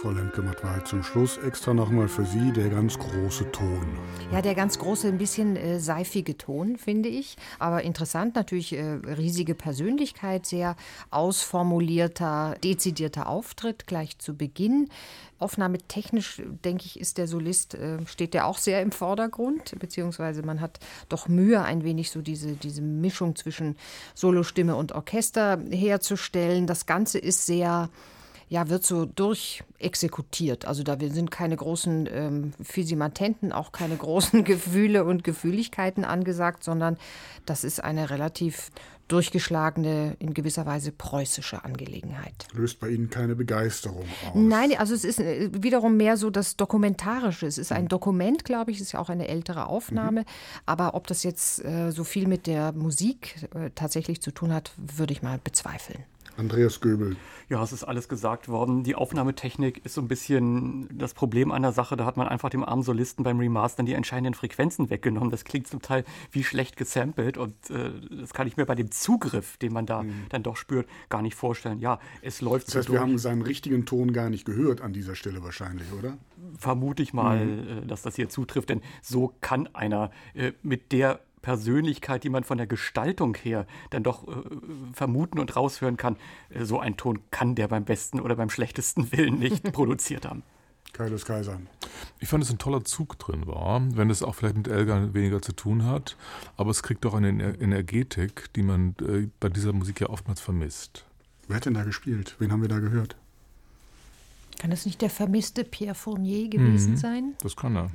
[SPEAKER 2] Frau Lemke-Matwei, zum Schluss extra nochmal für Sie der ganz große Ton.
[SPEAKER 4] Ja, der ganz große, ein bisschen äh, seifige Ton, finde ich. Aber interessant, natürlich äh, riesige Persönlichkeit, sehr ausformulierter, dezidierter Auftritt gleich zu Beginn. Aufnahmetechnisch, denke ich, ist der Solist, äh, steht der auch sehr im Vordergrund, beziehungsweise man hat doch Mühe, ein wenig so diese, diese Mischung zwischen Solostimme und Orchester herzustellen. Das Ganze ist sehr ja, wird so durchexekutiert. Also da sind keine großen ähm, Physimatenten, auch keine großen Gefühle und Gefühligkeiten angesagt, sondern das ist eine relativ durchgeschlagene, in gewisser Weise preußische Angelegenheit.
[SPEAKER 2] Löst bei Ihnen keine Begeisterung aus?
[SPEAKER 4] Nein, also es ist äh, wiederum mehr so das Dokumentarische. Es ist ein mhm. Dokument, glaube ich, es ist ja auch eine ältere Aufnahme. Mhm. Aber ob das jetzt äh, so viel mit der Musik äh, tatsächlich zu tun hat, würde ich mal bezweifeln.
[SPEAKER 2] Andreas Göbel.
[SPEAKER 5] Ja, es ist alles gesagt worden. Die Aufnahmetechnik ist so ein bisschen das Problem an der Sache. Da hat man einfach dem armen Solisten beim Remastern die entscheidenden Frequenzen weggenommen. Das klingt zum Teil wie schlecht gesampelt und äh, das kann ich mir bei dem Zugriff, den man da mhm. dann doch spürt, gar nicht vorstellen. Ja, es läuft
[SPEAKER 2] Das heißt, so wir haben seinen richtigen Ton gar nicht gehört an dieser Stelle wahrscheinlich, oder?
[SPEAKER 5] Vermute ich mal, mhm. Äh, dass das hier zutrifft, denn so kann einer äh, mit der Persönlichkeit, die man von der Gestaltung her dann doch äh, vermuten und raushören kann, äh, so ein Ton kann der beim besten oder beim schlechtesten Willen nicht produziert haben.
[SPEAKER 2] Kaius Kaiser.
[SPEAKER 3] Ich fand, dass ein toller Zug drin war, wenn es auch vielleicht mit Elga weniger zu tun hat, aber es kriegt doch eine Energetik, die man äh, bei dieser Musik ja oftmals vermisst.
[SPEAKER 2] Wer hat denn da gespielt? Wen haben wir da gehört?
[SPEAKER 4] Kann das nicht der vermisste Pierre Fournier gewesen mhm, sein?
[SPEAKER 3] Das kann er.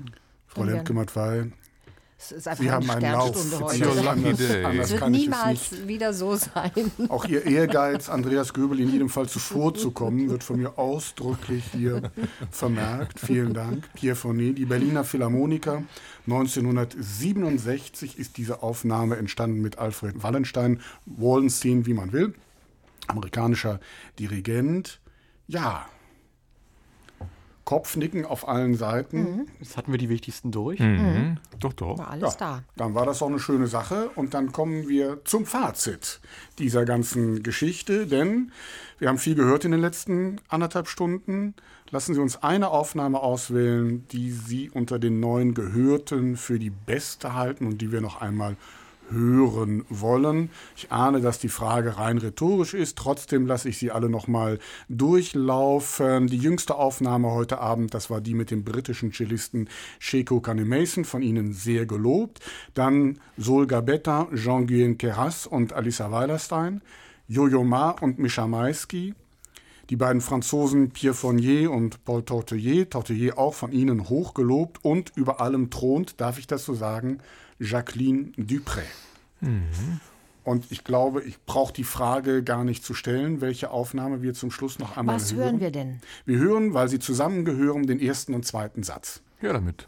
[SPEAKER 2] Frau Lemke-Matwei,
[SPEAKER 4] es ist einfach Sie eine haben einen Lauf. heute. Es wird niemals wieder so sein.
[SPEAKER 2] Auch Ihr Ehrgeiz, Andreas Göbel in jedem Fall zuvorzukommen, wird von mir ausdrücklich hier vermerkt. Vielen Dank. Pierre Fournet, die Berliner Philharmoniker. 1967 ist diese Aufnahme entstanden mit Alfred Wallenstein, Wallenstein, wie man will. Amerikanischer Dirigent. Ja, Kopfnicken auf allen Seiten. Mhm.
[SPEAKER 5] Jetzt hatten wir die wichtigsten durch.
[SPEAKER 3] Mhm. Mhm. Doch, doch.
[SPEAKER 4] War alles ja, da.
[SPEAKER 2] Dann war das auch eine schöne Sache. Und dann kommen wir zum Fazit dieser ganzen Geschichte. Denn wir haben viel gehört in den letzten anderthalb Stunden. Lassen Sie uns eine Aufnahme auswählen, die Sie unter den neuen Gehörten für die beste halten und die wir noch einmal hören wollen. Ich ahne, dass die Frage rein rhetorisch ist. Trotzdem lasse ich sie alle noch mal durchlaufen. Die jüngste Aufnahme heute Abend, das war die mit dem britischen Cellisten Sheko Kanemason, von Ihnen sehr gelobt. Dann Sol Gabetta, Jean-Guyen Keras und Alissa Weilerstein. Jojo Ma und Mischa Maisky. Die beiden Franzosen Pierre Fournier und Paul Tortelier, Tortelier auch von Ihnen hochgelobt und über allem thront, darf ich das so sagen, Jacqueline Dupré. Mhm. Und ich glaube, ich brauche die Frage gar nicht zu stellen, welche Aufnahme wir zum Schluss noch einmal
[SPEAKER 4] Was
[SPEAKER 2] hören.
[SPEAKER 4] Was hören wir denn?
[SPEAKER 2] Wir hören, weil sie zusammengehören, den ersten und zweiten Satz.
[SPEAKER 3] Ja, damit.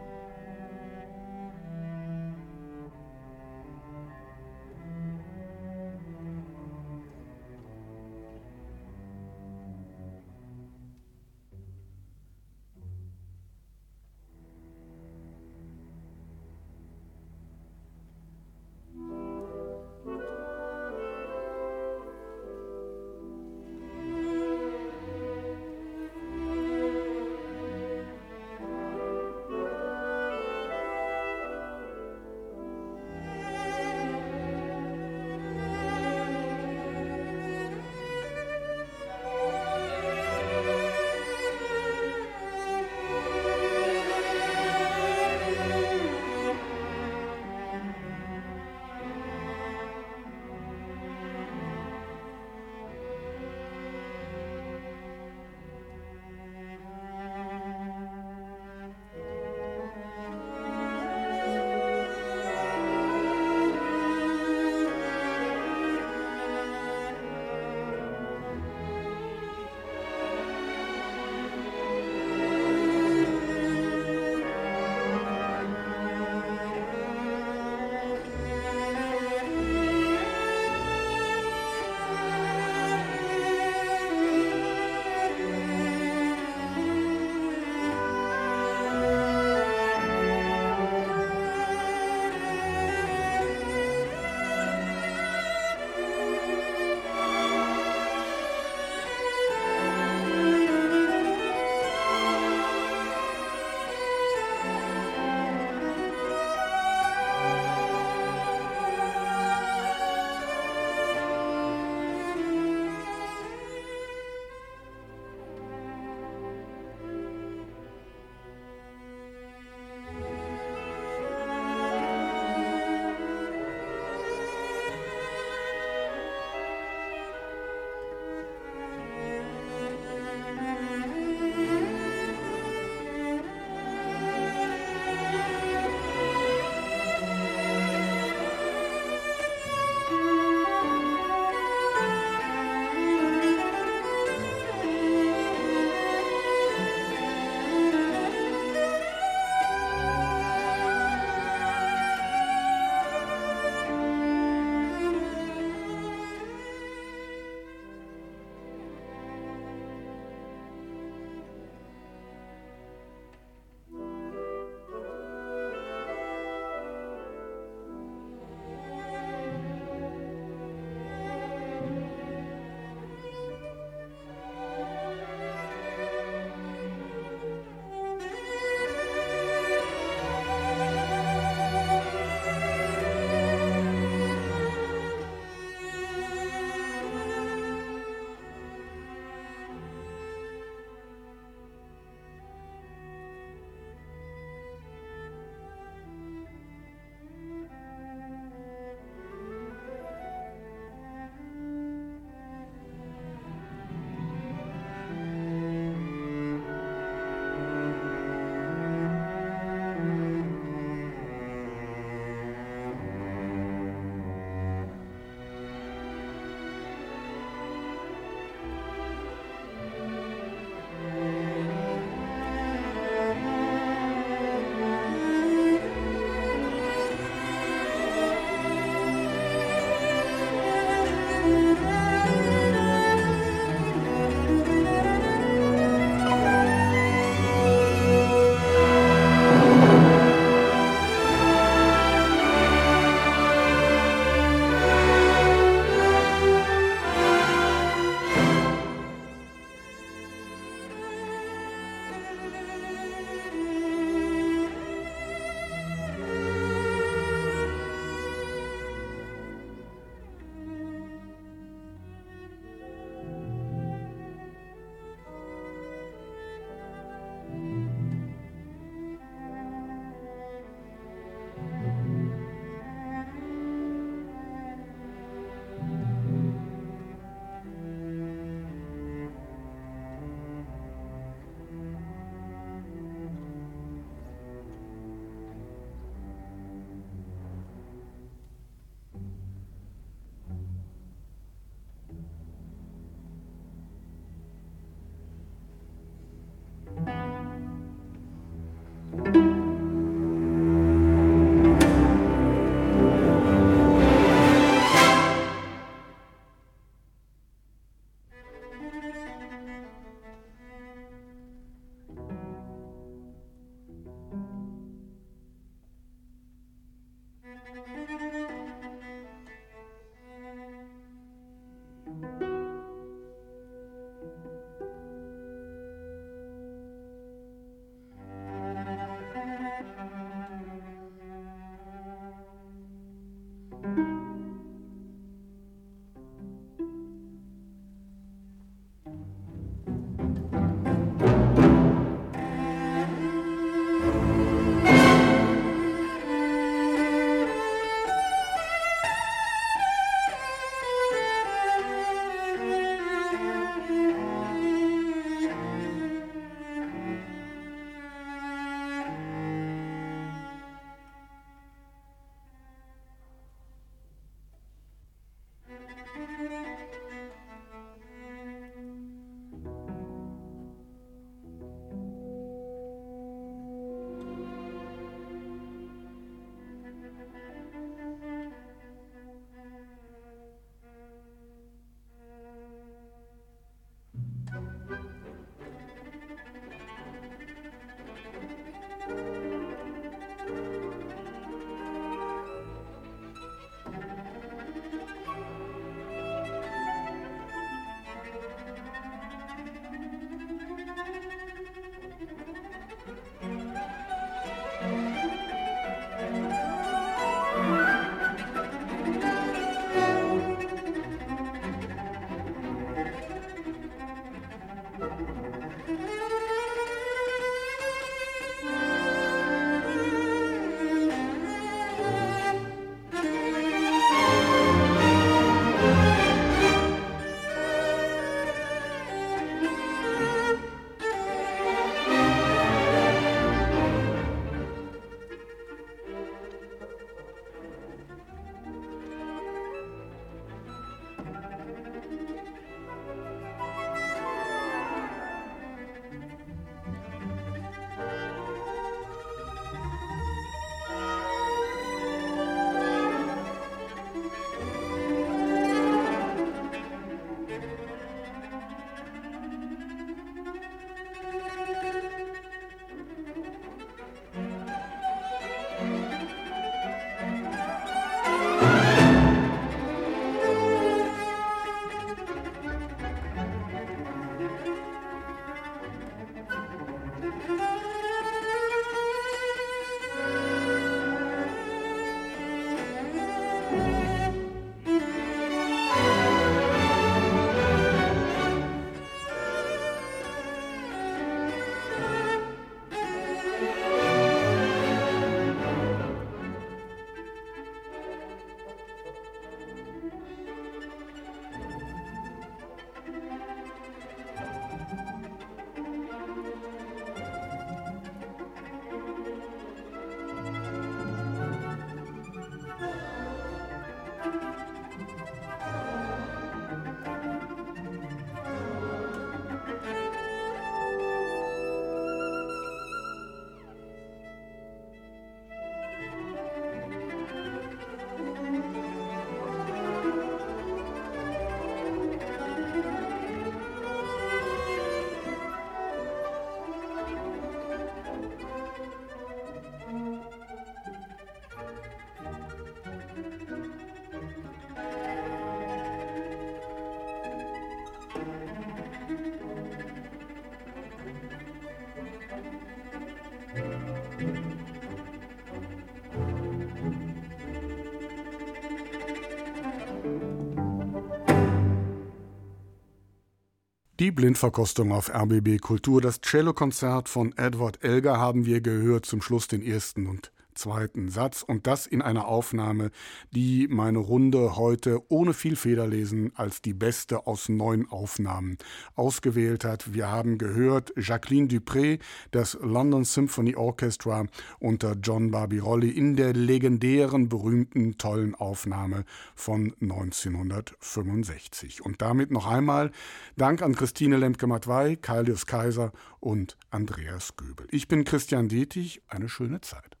[SPEAKER 2] Die Blindverkostung auf RBB Kultur. Das Cellokonzert von Edward Elgar haben wir gehört. Zum Schluss den ersten und zweiten Satz und das in einer Aufnahme, die meine Runde heute ohne viel Federlesen als die beste aus neun Aufnahmen ausgewählt hat. Wir haben gehört Jacqueline Dupré, das London Symphony Orchestra unter John Barbirolli in der legendären, berühmten, tollen Aufnahme von 1965. Und damit noch einmal Dank an Christine Lemke-Matwei, Kaius Kaiser und Andreas Göbel. Ich bin Christian Detig. Eine schöne Zeit.